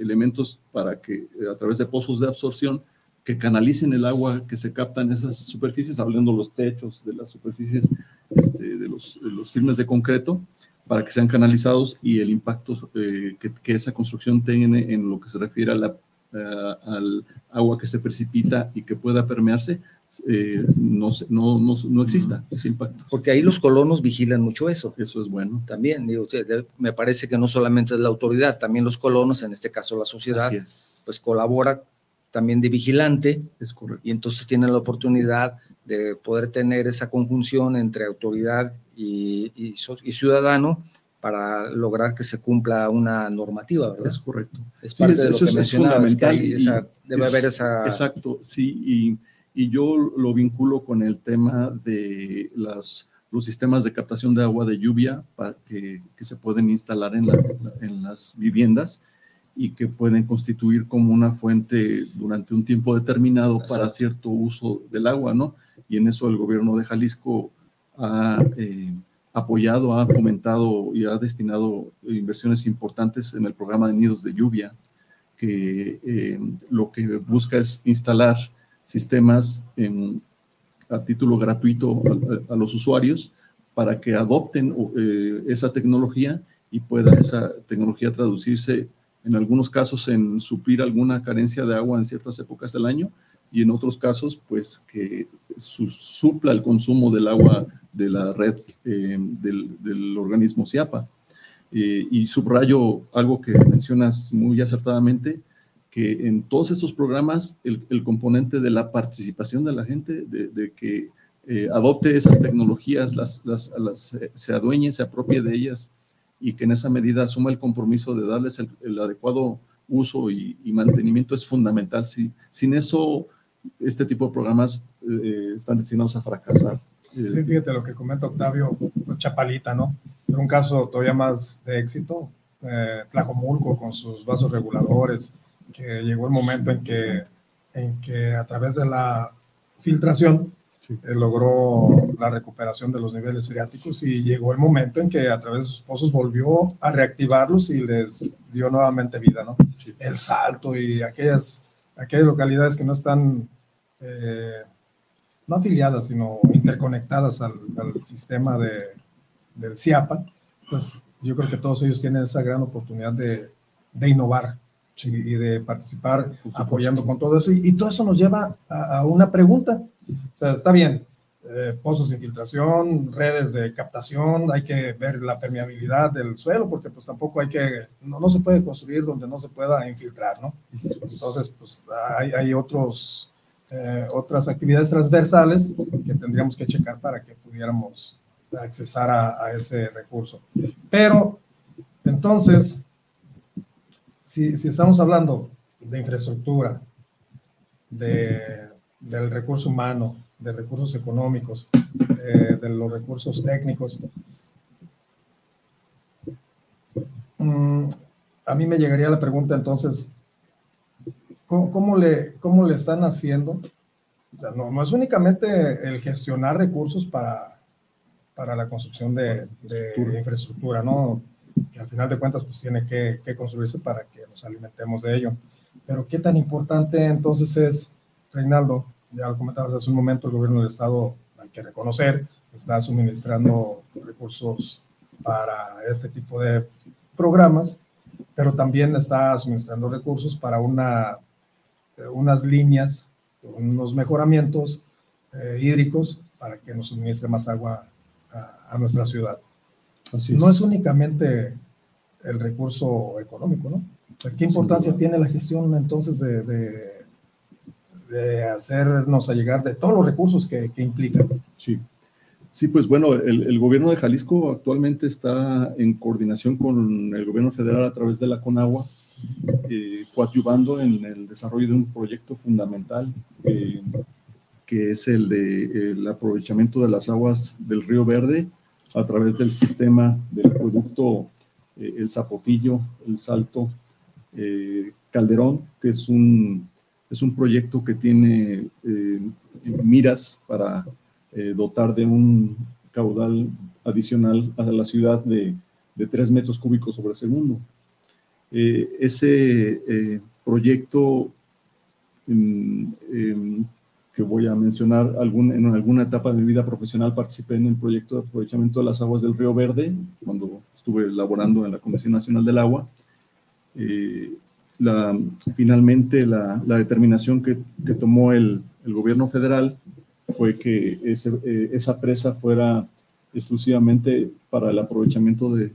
elementos para que eh, a través de pozos de absorción que canalicen el agua que se capta en esas superficies, hablando los techos de las superficies este, de, los, los, firmes de concreto, para que sean canalizados y el impacto eh, que, esa construcción tenga en lo que se refiere a la, al agua que se precipita y que pueda permearse, eh, no, no, no, exista ese impacto. Porque ahí los colonos vigilan mucho eso. Eso es bueno. También, digo, me parece que no solamente es la autoridad, también los colonos, en este caso la sociedad, pues colabora también de vigilante. Es correcto. Y entonces tienen la oportunidad de poder tener esa conjunción entre autoridad y, y, ciudadano para lograr que se cumpla una normativa, ¿verdad? Es correcto. Es parte de lo que mencionabas, que debe haber esa... Exacto, sí, y y yo lo vinculo con el tema de las, los sistemas de captación de agua de lluvia para que, que se pueden instalar en, en, las viviendas y que pueden constituir como una fuente durante un tiempo determinado para cierto uso del agua, ¿no? Y en eso el gobierno de Jalisco ha eh, apoyado, ha fomentado y ha destinado inversiones importantes en el programa de nidos de lluvia, que eh, lo que busca es instalar sistemas a título gratuito a, los usuarios para que adopten eh, esa tecnología y pueda esa tecnología traducirse en algunos casos en suplir alguna carencia de agua en ciertas épocas del año y en otros casos pues que supla el consumo del agua de la red eh, del, organismo CIAPA. Eh, y subrayo algo que mencionas muy acertadamente, que en todos estos programas el, componente de la participación de la gente, de, que eh, adopte esas tecnologías, las, las, se adueñe, se apropie de ellas y que en esa medida asuma el compromiso de darles el, adecuado uso y, mantenimiento es fundamental. Si, sin eso, este tipo de programas eh, están destinados a fracasar. Sí, fíjate lo que comenta Octavio, pues Chapalita, ¿no? Era un caso todavía más de éxito, eh, Tlajomulco con sus vasos reguladores, que llegó el momento en que, en que a través de la filtración eh, logró la recuperación de los niveles freáticos y llegó el momento en que a través de sus pozos volvió a reactivarlos y les dio nuevamente vida, ¿no? El salto y aquellas, aquellas localidades que no están, eh, no afiliadas, sino interconectadas al, al sistema de, del CIAPA, pues yo creo que todos ellos tienen esa gran oportunidad de, de innovar y de participar apoyando con todo eso. Y, todo eso nos lleva a, una pregunta. O sea, está bien, eh, pozos de infiltración, redes de captación, hay que ver la permeabilidad del suelo, porque pues tampoco hay que, no, no se puede construir donde no se pueda infiltrar, ¿no? Entonces, pues hay, hay otros, eh, otras actividades transversales que tendríamos que checar para que pudiéramos accesar a, a ese recurso. Pero Entonces, si, si estamos hablando de infraestructura, de, del recurso humano, de recursos económicos, de los recursos técnicos, mm, a mí me llegaría la pregunta entonces, ¿cómo, le, cómo le están haciendo? O sea, no, no, es únicamente el gestionar recursos para, para la construcción de, infraestructura, ¿no? Que al final de cuentas pues tiene que, construirse para que nos alimentemos de ello. Pero qué tan importante entonces es, Reinaldo, ya lo comentabas hace un momento, el gobierno del Estado, hay que reconocer, está suministrando recursos para este tipo de programas, pero también está suministrando recursos para una, unas líneas, unos mejoramientos eh, hídricos para que nos suministre más agua a, nuestra ciudad. No es únicamente el recurso económico, ¿no? ¿Qué importancia tiene la gestión entonces de, de, hacernos llegar de todos los recursos que, que implica? Sí. Sí, pues bueno, el, gobierno de Jalisco actualmente está en coordinación con el gobierno federal a través de la CONAGUA, eh, coadyuvando en el desarrollo de un proyecto fundamental eh, que es el de el aprovechamiento de las aguas del río Verde a través del sistema del producto eh, El Zapotillo, El Salto, Calderón, que es un, es un proyecto que tiene miras para eh, dotar de un caudal adicional a la ciudad de, de 3 metros cúbicos sobre segundo. Eh, ese eh, proyecto mm, em, que voy a mencionar, algún, en alguna etapa de mi vida profesional participé en el proyecto de aprovechamiento de las aguas del río Verde, cuando estuve laborando en la Comisión Nacional del Agua. La, finalmente, la, la determinación que, que tomó el, el, gobierno federal fue que eh, esa presa fuera exclusivamente para el aprovechamiento de,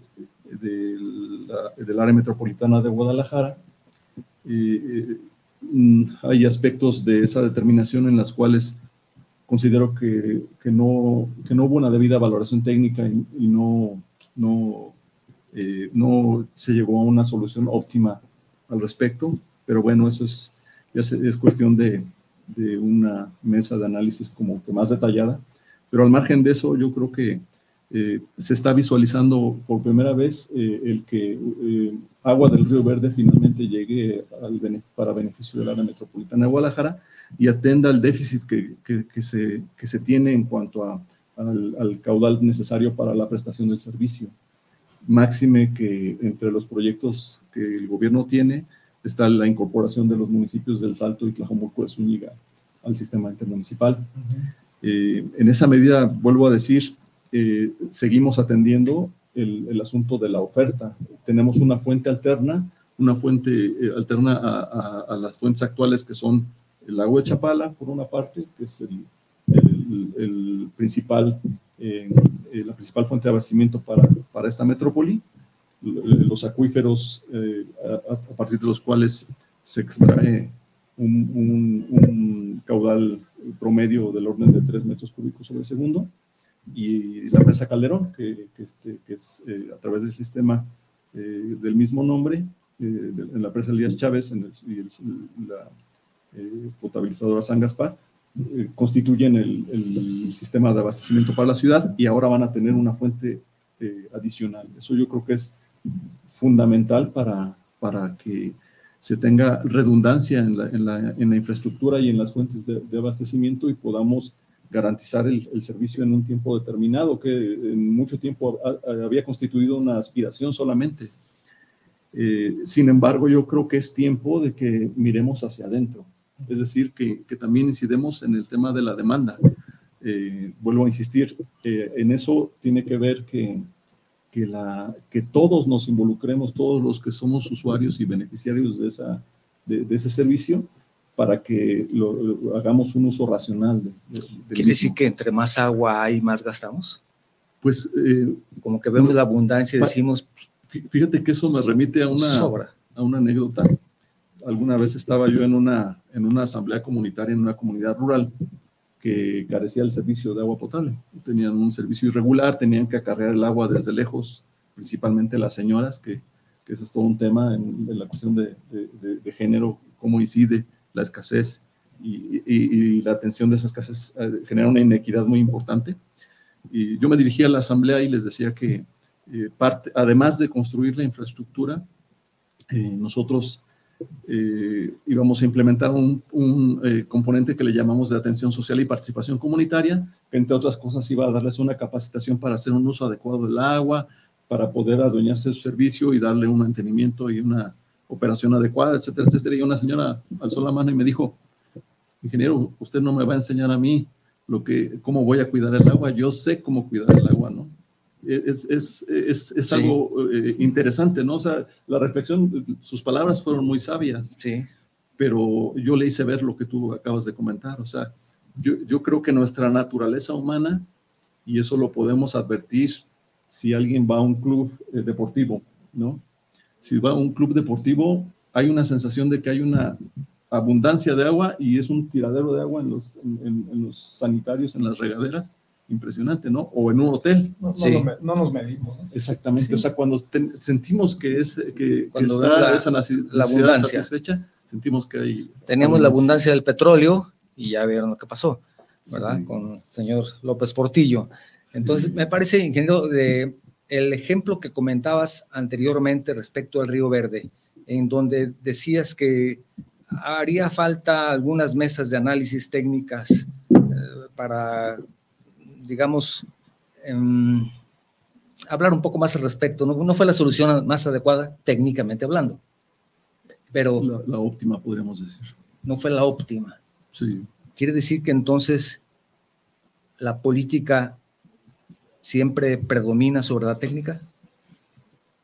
del área metropolitana de Guadalajara. Eh, mm, hay aspectos de esa determinación en las cuales considero que, que, no, que no hubo una debida valoración técnica y, no, no, eh, no se llegó a una solución óptima al respecto, pero bueno, eso es, ya es cuestión de, de una mesa de análisis como que más detallada, pero al margen de eso yo creo que eh, se está visualizando por primera vez eh, el que eh, agua del río Verde finalmente llegue para beneficio del área metropolitana de Guadalajara y atenda al déficit que, que, se, que se tiene en cuanto a, al, al, caudal necesario para la prestación del servicio. Máxime que entre los proyectos que el gobierno tiene, está la incorporación de los municipios del Salto y Tlajomulco de Zúñiga al sistema intermunicipal. En esa medida, vuelvo a decir, eh, seguimos atendiendo el, asunto de la oferta. Tenemos una fuente alterna, una fuente eh, alterna a, las fuentes actuales que son el agua de Chapala, por una parte, que es el, el, principal, la principal fuente de abastecimiento para, para esta metrópoli, los acuíferos eh, a, partir de los cuales se extrae un, caudal promedio del orden de 3 metros cúbicos sobre segundo, y la presa Calderón, que, este, es eh, a través del sistema eh, del mismo nombre, en la presa Elías Chávez en y la potabilizadora San Gaspar, constituyen el, el, sistema de abastecimiento para la ciudad y ahora van a tener una fuente adicional. Eso yo creo que es fundamental para, para que se tenga redundancia en la, en la, en la infraestructura y en las fuentes de, abastecimiento y podamos garantizar el, el, servicio en un tiempo determinado, que en mucho tiempo había constituido una aspiración solamente. Eh, sin embargo, yo creo que es tiempo de que miremos hacia adentro, es decir, que, que también incidemos en el tema de la demanda. Eh, vuelvo a insistir, eh, en eso tiene que ver que que, la, que todos nos involucremos, todos los que somos usuarios y beneficiarios de, esa, de, ese servicio, para que lo, hagamos un uso racional. De, ¿Quiere decir que entre más agua hay, más gastamos? Pues eh, como que vemos la abundancia y decimos... Fíjate que eso me remite a una, a una anécdota. Alguna vez estaba yo en una, en una asamblea comunitaria en una comunidad rural que carecía del servicio de agua potable. Tenían un servicio irregular, tenían que acarrear el agua desde lejos, principalmente las señoras que, que ese es todo un tema en, la cuestión de, de, género, cómo incide la escasez y, la atención de esa escasez eh, genera una inequidad muy importante. Y yo me dirigí a la asamblea y les decía que eh, parte, además de construir la infraestructura, eh, nosotros íbamos a implementar un, componente que le llamamos de atención social y participación comunitaria, entre otras cosas iba a darles una capacitación para hacer un uso adecuado del agua, para poder adueñarse de su servicio y darle un mantenimiento y una operación adecuada, etcétera, etcétera. Y una señora alzó la mano y me dijo, ingeniero, usted no me va a enseñar a mí lo que, cómo voy a cuidar el agua, yo sé cómo cuidar el agua, ¿no? Es, es, es, es algo eh, interesante, ¿no? O sea, la reflexión, sus palabras fueron muy sabias, sí. pero yo le hice ver lo que tú acabas de comentar, o sea, yo, yo creo que nuestra naturaleza humana, y eso lo podemos advertir si alguien va a un club eh, deportivo, ¿no? Si va a un club deportivo, hay una sensación de que hay una abundancia de agua y es un tiradero de agua en los, en, los sanitarios, en las regaderas. Impresionante, ¿no? O en un hotel. No, no, nos medimos. Exactamente. O sea, cuando sentimos que, es, que, cuando está la, esa la abundancia satisfecha, sentimos que hay. Teníamos la abundancia del petróleo y ya vieron lo que pasó, ¿verdad? Con el señor López Portillo. Entonces, me parece, ingeniero, de el ejemplo que comentabas anteriormente respecto al Río Verde, en donde decías que haría falta algunas mesas de análisis técnicas eh, para, digamos, em, hablar un poco más al respecto. No, no, fue la solución más adecuada técnicamente hablando, pero... La, la óptima, podríamos decir. No fue la óptima. Sí. Quiere decir que entonces la política siempre predomina sobre la técnica?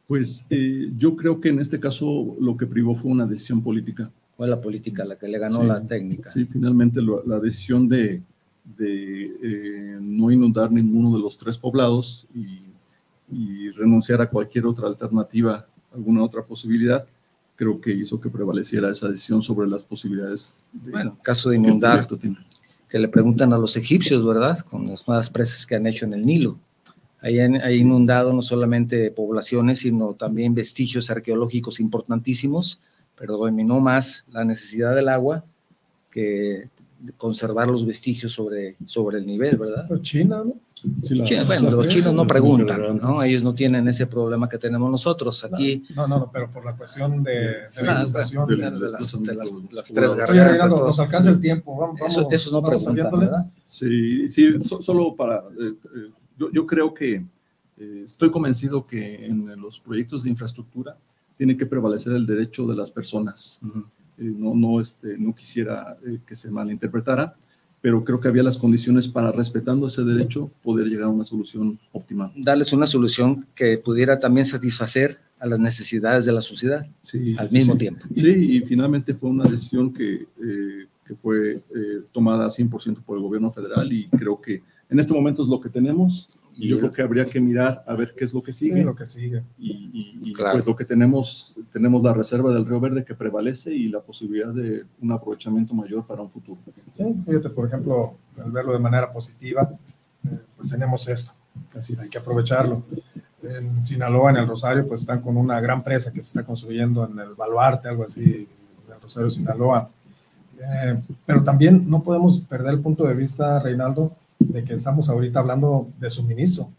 Pues eh, yo creo que en este caso lo que privó fue una decisión política. Fue la política la que le ganó la técnica. Sí, finalmente la decisión de, de eh, no inundar ninguno de los tres poblados y, renunciar a cualquier otra alternativa, alguna otra posibilidad, creo que hizo que prevaleciera esa decisión sobre las posibilidades. De, bueno, caso de inundar, que le preguntan a los egipcios, ¿verdad? Con las nuevas presas que han hecho en el Nilo ha inundado no solamente poblaciones, sino también vestigios arqueológicos importantísimos, pero dominó más la necesidad del agua que conservar los vestigios sobre, sobre el nivel, ¿verdad? Pues China, ¿no? bueno, los chinos no preguntan, ¿no? Ellos no tienen ese problema que tenemos nosotros aquí. No, no, no pero por la cuestión de, la inundación de, las, tres gargantas. nos alcanza el tiempo, vamos, eso, eso no preguntan, ¿verdad? Sí, sí, solo para eh, eh, yo, creo que eh, estoy convencido que en los proyectos de infraestructura tiene que prevalecer el derecho de las personas. Eh, no, no, este, no quisiera eh, que se malinterpretara, pero creo que había las condiciones para, respetando ese derecho, poder llegar a una solución óptima. Darles una solución que pudiera también satisfacer a las necesidades de la sociedad al mismo tiempo. Sí, y finalmente fue una decisión que, que fue tomada 100% por el gobierno federal y creo que en este momento es lo que tenemos y yo creo que habría que mirar a ver qué es lo que sigue. Sí, lo que sigue. Y, pues lo que tenemos, tenemos la reserva del Río Verde que prevalece y la posibilidad de un aprovechamiento mayor para un futuro. Sí, fíjate, por ejemplo, al verlo de manera positiva, eh, pues tenemos esto, así hay que aprovecharlo. En Sinaloa, en el Rosario, pues están con una gran presa que se está construyendo en el Baluarte, algo así, en el Rosario, Sinaloa. Eh, pero también no podemos perder el punto de vista, Reinaldo, de que estamos ahorita hablando de suministro,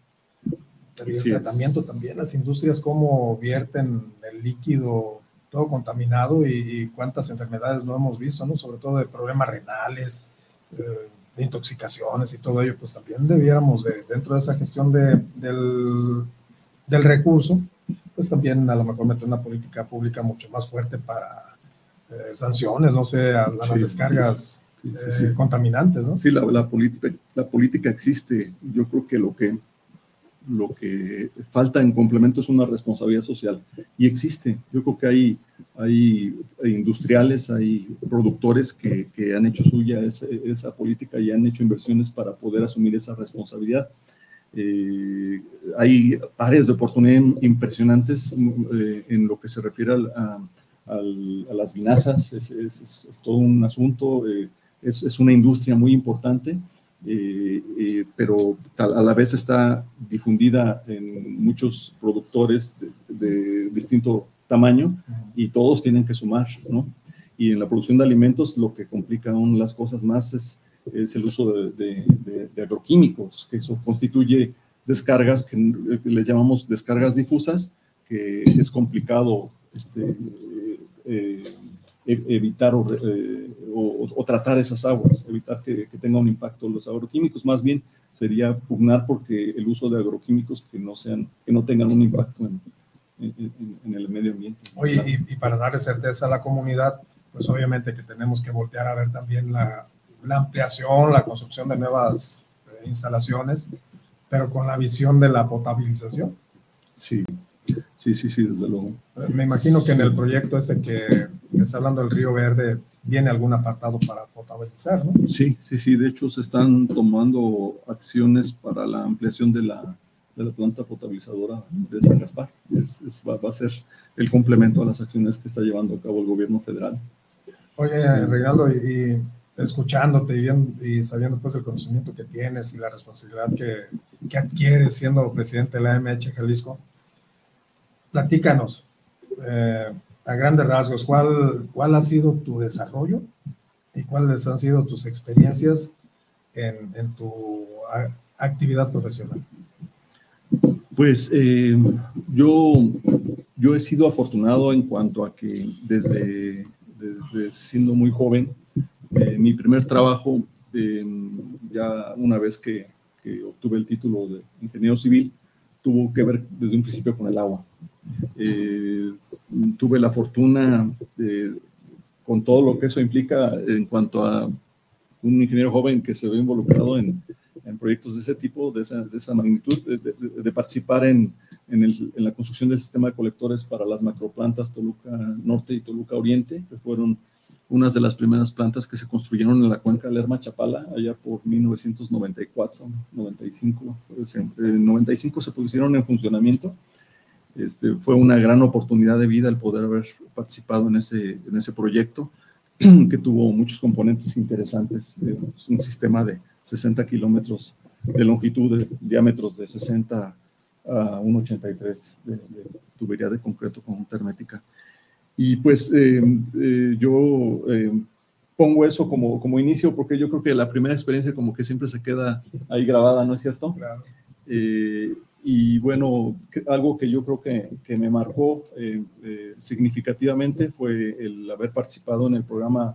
de tratamiento también, las industrias cómo vierten el líquido todo contaminado y, cuántas enfermedades no hemos visto, ¿no? Sobre todo de problemas renales, eh, de intoxicaciones y todo ello, pues también debiéramos, de, dentro de esa gestión de, del, del recurso, pues también a lo mejor meter una política pública mucho más fuerte para eh, sanciones, no sé, a, las descargas eh, contaminantes, ¿no? Sí, la, la, política, la política existe. Yo creo que lo que lo que falta en complemento es una responsabilidad social y existe. Yo creo que hay, hay industriales, hay productores que, que han hecho suya esa, esa, política y han hecho inversiones para poder asumir esa responsabilidad. Eh, hay áreas de oportunidad impresionantes eh, en lo que se refiere a, a, las vinazas, es, es, es, todo un asunto. Eh, es, es, una industria muy importante eh, eh, pero a la vez está difundida en muchos productores de, distinto tamaño y todos tienen que sumar, ¿no? Y en la producción de alimentos lo que complica aún las cosas más es, es el uso de, agroquímicos, que eso constituye descargas que, le llamamos descargas difusas, que es complicado este, eh, e, evitar eh, o, tratar esas aguas, evitar que, tenga un impacto los agroquímicos, más bien sería pugnar porque el uso de agroquímicos que no, sean, que no tengan un impacto en, el medio ambiente. Oye, y, para darle certeza a la comunidad, pues obviamente que tenemos que voltear a ver también la, la ampliación, la construcción de nuevas eh, instalaciones, pero con la visión de la potabilización. Sí, Sí, sí, sí, desde luego. Me imagino que en el proyecto ese que, está hablando del Río Verde viene algún apartado para potabilizar, ¿no? Sí, sí, sí. De hecho, se están tomando acciones para la ampliación de la, de la planta potabilizadora de San Gaspar. Es, va, a ser el complemento a las acciones que está llevando a cabo el gobierno federal. Oye, Regaldo, y, escuchándote y, viendo, y sabiendo pues el conocimiento que tienes y la responsabilidad que, que adquieres siendo presidente de la MH Jalisco, platícanos eh, a grandes rasgos cuál, cuál ha sido tu desarrollo y cuáles han sido tus experiencias en, en tu actividad profesional. Pues eh, yo, yo he sido afortunado en cuanto a que desde, desde siendo muy joven, eh, mi primer trabajo, ya una vez que, que obtuve el título de ingeniero civil, tuvo que ver desde un principio con el agua. Eh, tuve la fortuna, con todo lo que eso implica en cuanto a un ingeniero joven que se ve involucrado en, proyectos de ese tipo, de esa, de esa magnitud, de, participar en, en, el, en, la construcción del sistema de colectores para las macroplantas Toluca Norte y Toluca Oriente, que fueron unas de las primeras plantas que se construyeron en la cuenca Lerma Chapala, allá por 1994, 95. En 95 se pusieron en funcionamiento este, fue una gran oportunidad de vida el poder haber participado en ese, en ese proyecto, que tuvo muchos componentes interesantes. Eh, es un sistema de 60 kilómetros de longitud, de diámetros de 60 a 1,83 de, de, tubería de concreto con hermética. Y pues eh, eh, yo pongo eso como, como inicio porque yo creo que la primera experiencia como que siempre se queda ahí grabada, ¿no es cierto? Claro. Y bueno, algo que yo creo que, que me marcó eh, eh, significativamente fue el haber participado en el programa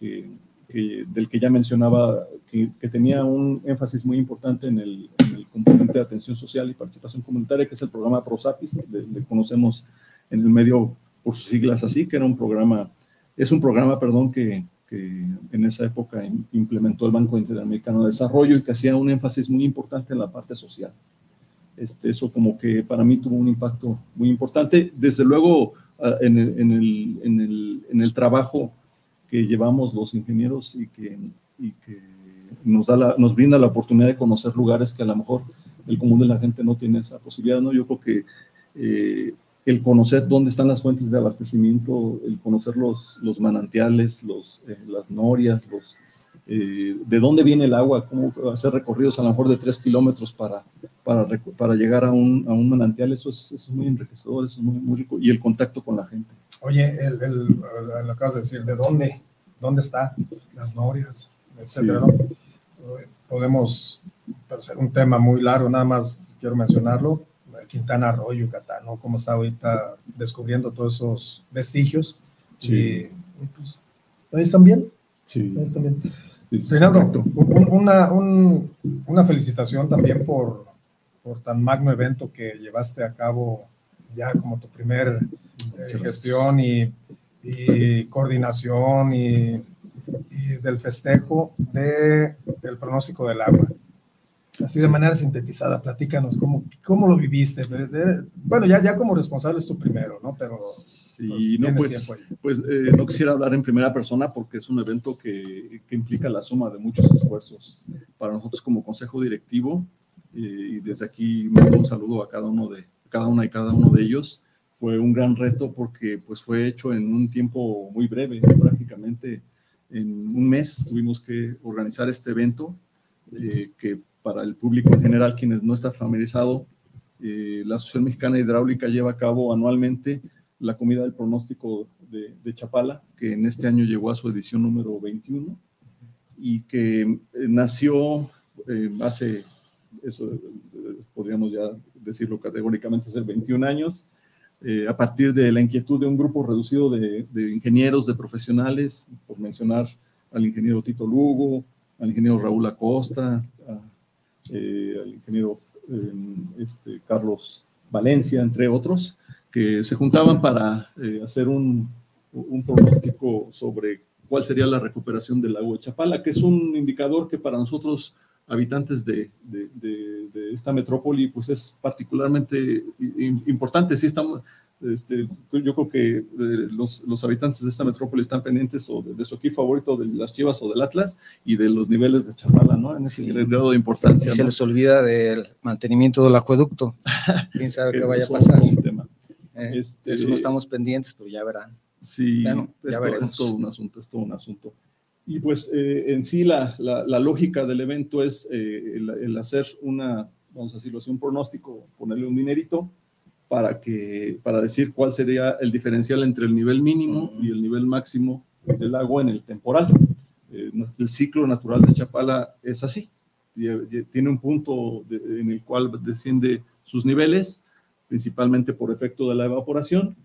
que, del que ya mencionaba, que, tenía un énfasis muy importante en el, componente de atención social y participación comunitaria, que es el programa ProSapis, le, conocemos en el medio por sus siglas así, que era un programa, es un programa, perdón, que, que en esa época implementó el Banco Interamericano de Desarrollo y que hacía un énfasis muy importante en la parte social. Este, eso como que para mí tuvo un impacto muy importante. Desde luego, ah, en el, en el, en el, en el trabajo que llevamos los ingenieros y que, y que nos, da la, nos brinda la oportunidad de conocer lugares que a lo mejor el común de la gente no tiene esa posibilidad, ¿no? Yo creo que eh, el conocer dónde están las fuentes de abastecimiento, el conocer los, los manantiales, los, eh, las norias, los, eh, de dónde viene el agua, cómo hacer recorridos a lo mejor de tres kilómetros para, para, para llegar a un, a un manantial, eso es, eso es, muy enriquecedor, eso es muy, muy, rico, y el contacto con la gente. Oye, el, el, lo acabas de decir, ¿de dónde? ¿Dónde está? Las norias, etcétera, Podemos hacer un tema muy largo, nada más quiero mencionarlo, Quintana Roo, Yucatán, ¿no? Cómo está ahorita descubriendo todos esos vestigios. Sí. Y, pues, ahí están bien. Sí. Ahí están bien. Reinaldo, una, una, felicitación también por, por, tan magno evento que llevaste a cabo ya como tu primer eh, gestión y, y coordinación y, del festejo de el pronóstico del agua. Así de manera sintetizada, platícanos cómo, cómo lo viviste. Bueno, ya, ya como responsable es tu primero, ¿no? Pero Sí, no, pues, pues eh, no quisiera hablar en primera persona porque es un evento que, que implica la suma de muchos esfuerzos para nosotros como consejo directivo eh, y desde aquí mando un saludo a cada uno de cada una y cada uno de ellos. Fue un gran reto porque pues fue hecho en un tiempo muy breve, prácticamente en un mes tuvimos que organizar este evento eh, que para el público en general, quienes no están familiarizados, eh, la Asociación Mexicana de Hidráulica lleva a cabo anualmente la comida del pronóstico de, de, Chapala, que en este año llegó a su edición número 21 y que nació hace, eso podríamos ya decirlo categóricamente, hace 21 años, eh, a partir de la inquietud de un grupo reducido de, ingenieros, de profesionales, por mencionar al ingeniero Tito Lugo, al ingeniero Raúl Acosta, eh, al ingeniero em, este, Carlos Valencia, entre otros, que se juntaban para eh, hacer un, un, pronóstico sobre cuál sería la recuperación del lago de Chapala, que es un indicador que para nosotros habitantes de, esta metrópoli, pues es particularmente importante. Sí estamos, este, yo creo que eh, los, los, habitantes de esta metrópoli están pendientes o de, su equipo favorito, de las Chivas o del Atlas, y de los niveles de Chapala, ¿no? En ese grado de importancia. se les olvida del mantenimiento del acueducto. ¿Quién sabe qué vaya a pasar? Eh, este, eso no estamos pendientes, pero ya verán. Sí, ya es todo un asunto, es todo un asunto. Y pues eh, en sí la, la, lógica del evento es eh, el, hacer una, vamos a decirlo así, un pronóstico, ponerle un dinerito para, que, para decir cuál sería el diferencial entre el nivel mínimo y el nivel máximo del agua en el temporal. Eh, el ciclo natural de Chapala es así. Tiene un punto en el cual desciende sus niveles, principalmente por efecto de la evaporación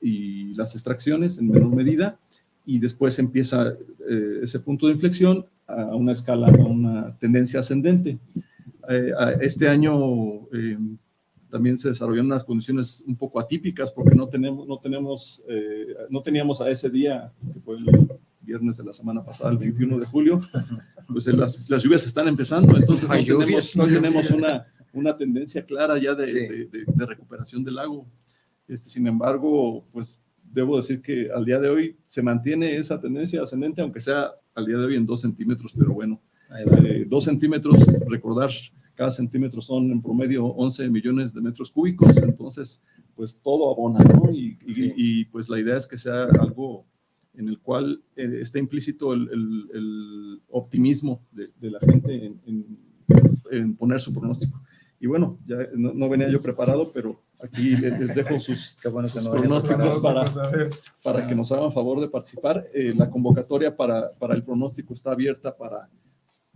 y las extracciones en menor medida, y después empieza eh, ese punto de inflexión a una escala, a una tendencia ascendente. Eh, este año eh, también se desarrollaron unas condiciones un poco atípicas porque no tenemos, no tenemos, no teníamos a ese día, que fue el viernes de la semana pasada, el 21 de julio, pues las, las lluvias están empezando, entonces no tenemos, no tenemos una, una tendencia clara ya de, de, de recuperación del lago. Este, sin embargo, pues debo decir que al día de hoy se mantiene esa tendencia ascendente, aunque sea al día de hoy en dos centímetros, pero bueno, eh, dos centímetros, recordar, cada centímetro son en promedio 11 millones de metros cúbicos, entonces pues todo abona, ¿no? Y, y, pues la idea es que sea algo en el cual eh, está implícito el, el, optimismo de, de, la gente en, en, poner su pronóstico. Y bueno, ya no venía yo preparado, pero Aquí les dejo sus, pronósticos para, para que nos hagan favor de participar. Eh, la convocatoria para, para, el pronóstico está abierta para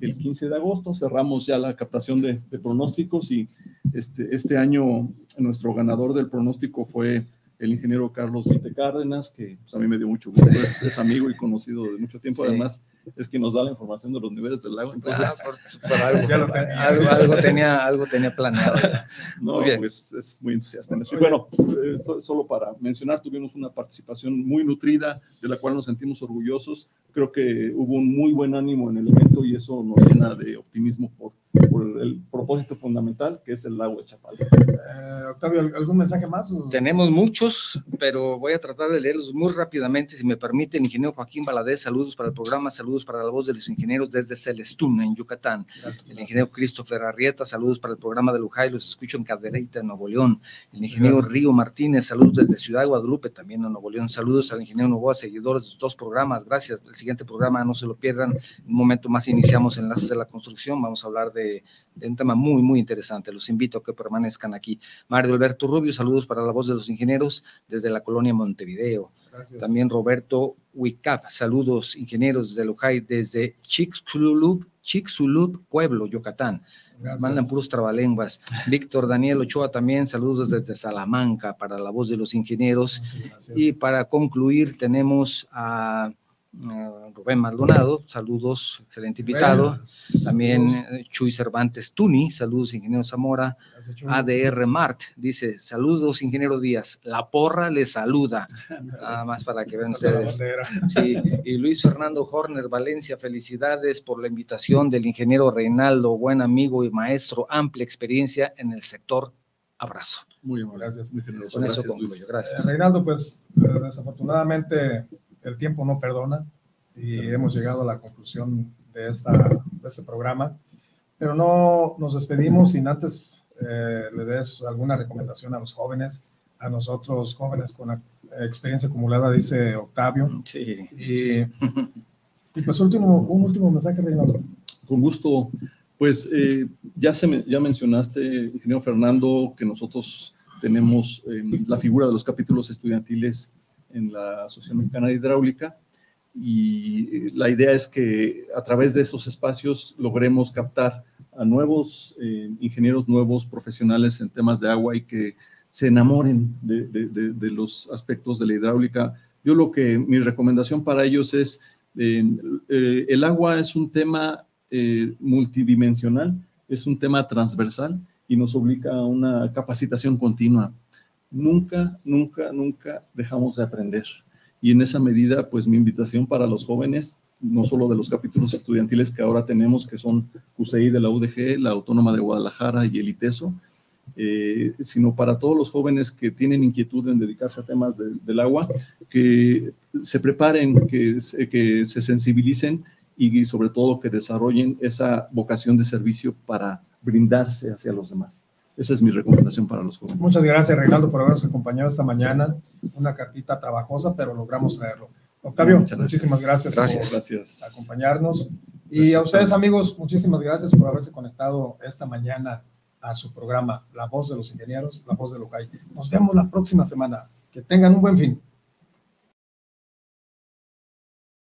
el 15 de agosto. Cerramos ya la captación de, de pronósticos y este, este año nuestro ganador del pronóstico fue el ingeniero Carlos Vite Cárdenas, que pues, a mí me dio mucho gusto, es, amigo y conocido de mucho tiempo, además es quien nos da la información de los niveles del lago. Entonces, ah, algo, tenía, algo tenía planeado. no, pues es muy entusiasta Y bueno, eh, solo para mencionar, tuvimos una participación muy nutrida, de la cual nos sentimos orgullosos. Creo que hubo un muy buen ánimo en el evento y eso nos llena de optimismo por por el propósito fundamental que es el lago de Chapala. Eh, Octavio, ¿algún mensaje más? Tenemos muchos, pero voy a tratar de leerlos muy rápidamente, si me permite. El ingeniero Joaquín Valadez, saludos para el programa, saludos para la voz de los ingenieros desde Celestún, en Yucatán. el ingeniero Christopher Arrieta, saludos para el programa de Lujay, los escucho en Cadereyta, en Nuevo León. El ingeniero Río Martínez, saludos desde Ciudad Guadalupe, también en Nuevo León. Saludos al ingeniero Novoa, seguidores de los dos programas, gracias. El siguiente programa, no se lo pierdan. Un momento más iniciamos enlaces de la construcción, vamos a hablar de de, un tema muy, muy interesante. Los invito a que permanezcan aquí. Mario Alberto Rubio, saludos para la voz de los ingenieros desde la colonia Montevideo. También Roberto Huicap, saludos ingenieros de Lujay desde Chicxulub, Chicxulub, Pueblo, Yucatán. Mandan puros trabalenguas. Víctor Daniel Ochoa también, saludos desde Salamanca para la voz de los ingenieros. Y para concluir, tenemos a Rubén Maldonado, saludos, excelente invitado. También eh, Chuy Cervantes Tuni, saludos, ingeniero Zamora. ADR Mart dice, saludos, ingeniero Díaz. La porra le saluda. Nada más para que vean ustedes. Y Luis Fernando Horner Valencia, felicidades por la invitación del ingeniero Reinaldo, buen amigo y maestro, amplia experiencia en el sector. Abrazo. Muy bien, gracias, Con eso concluyo, gracias. Eh, Reinaldo, pues desafortunadamente el tiempo no perdona y hemos llegado a la conclusión de, esta, de este programa, pero no nos despedimos sin antes eh, le des alguna recomendación a los jóvenes, a nosotros jóvenes con la experiencia acumulada, dice Octavio. Sí. Y, y pues último, un último mensaje, Reinaldo. Con gusto Pues eh, ya, se ya mencionaste, ingeniero Fernando, que nosotros tenemos em, la figura de los capítulos estudiantiles en la Asociación Mexicana de Hidráulica y la idea es que a través de esos espacios logremos captar a nuevos eh, ingenieros, nuevos profesionales en temas de agua y que se enamoren de, los aspectos de la hidráulica. Yo lo que, mi recomendación para ellos es, eh, eh, el agua es un tema multidimensional, es un tema transversal y nos obliga a una capacitación continua. Nunca, nunca, nunca dejamos de aprender. Y en esa medida, pues mi invitación para los jóvenes, no solo de los capítulos estudiantiles que ahora tenemos, que son CUSEI de la UDG, la Autónoma de Guadalajara y el ITESO, eh, sino para todos los jóvenes que tienen inquietud en dedicarse a temas del agua, que se preparen, que, que se sensibilicen y sobre todo que desarrollen esa vocación de servicio para brindarse hacia los demás. Esa es mi recomendación para los jóvenes. Muchas gracias, Reinaldo, por habernos acompañado esta mañana. Una cartita trabajosa, pero logramos traerlo. Octavio, muchísimas gracias, por acompañarnos. Y a ustedes, amigos, muchísimas gracias por haberse conectado esta mañana a su programa La Voz de los Ingenieros, La Voz de Locay. Nos vemos la próxima semana. Que tengan un buen fin.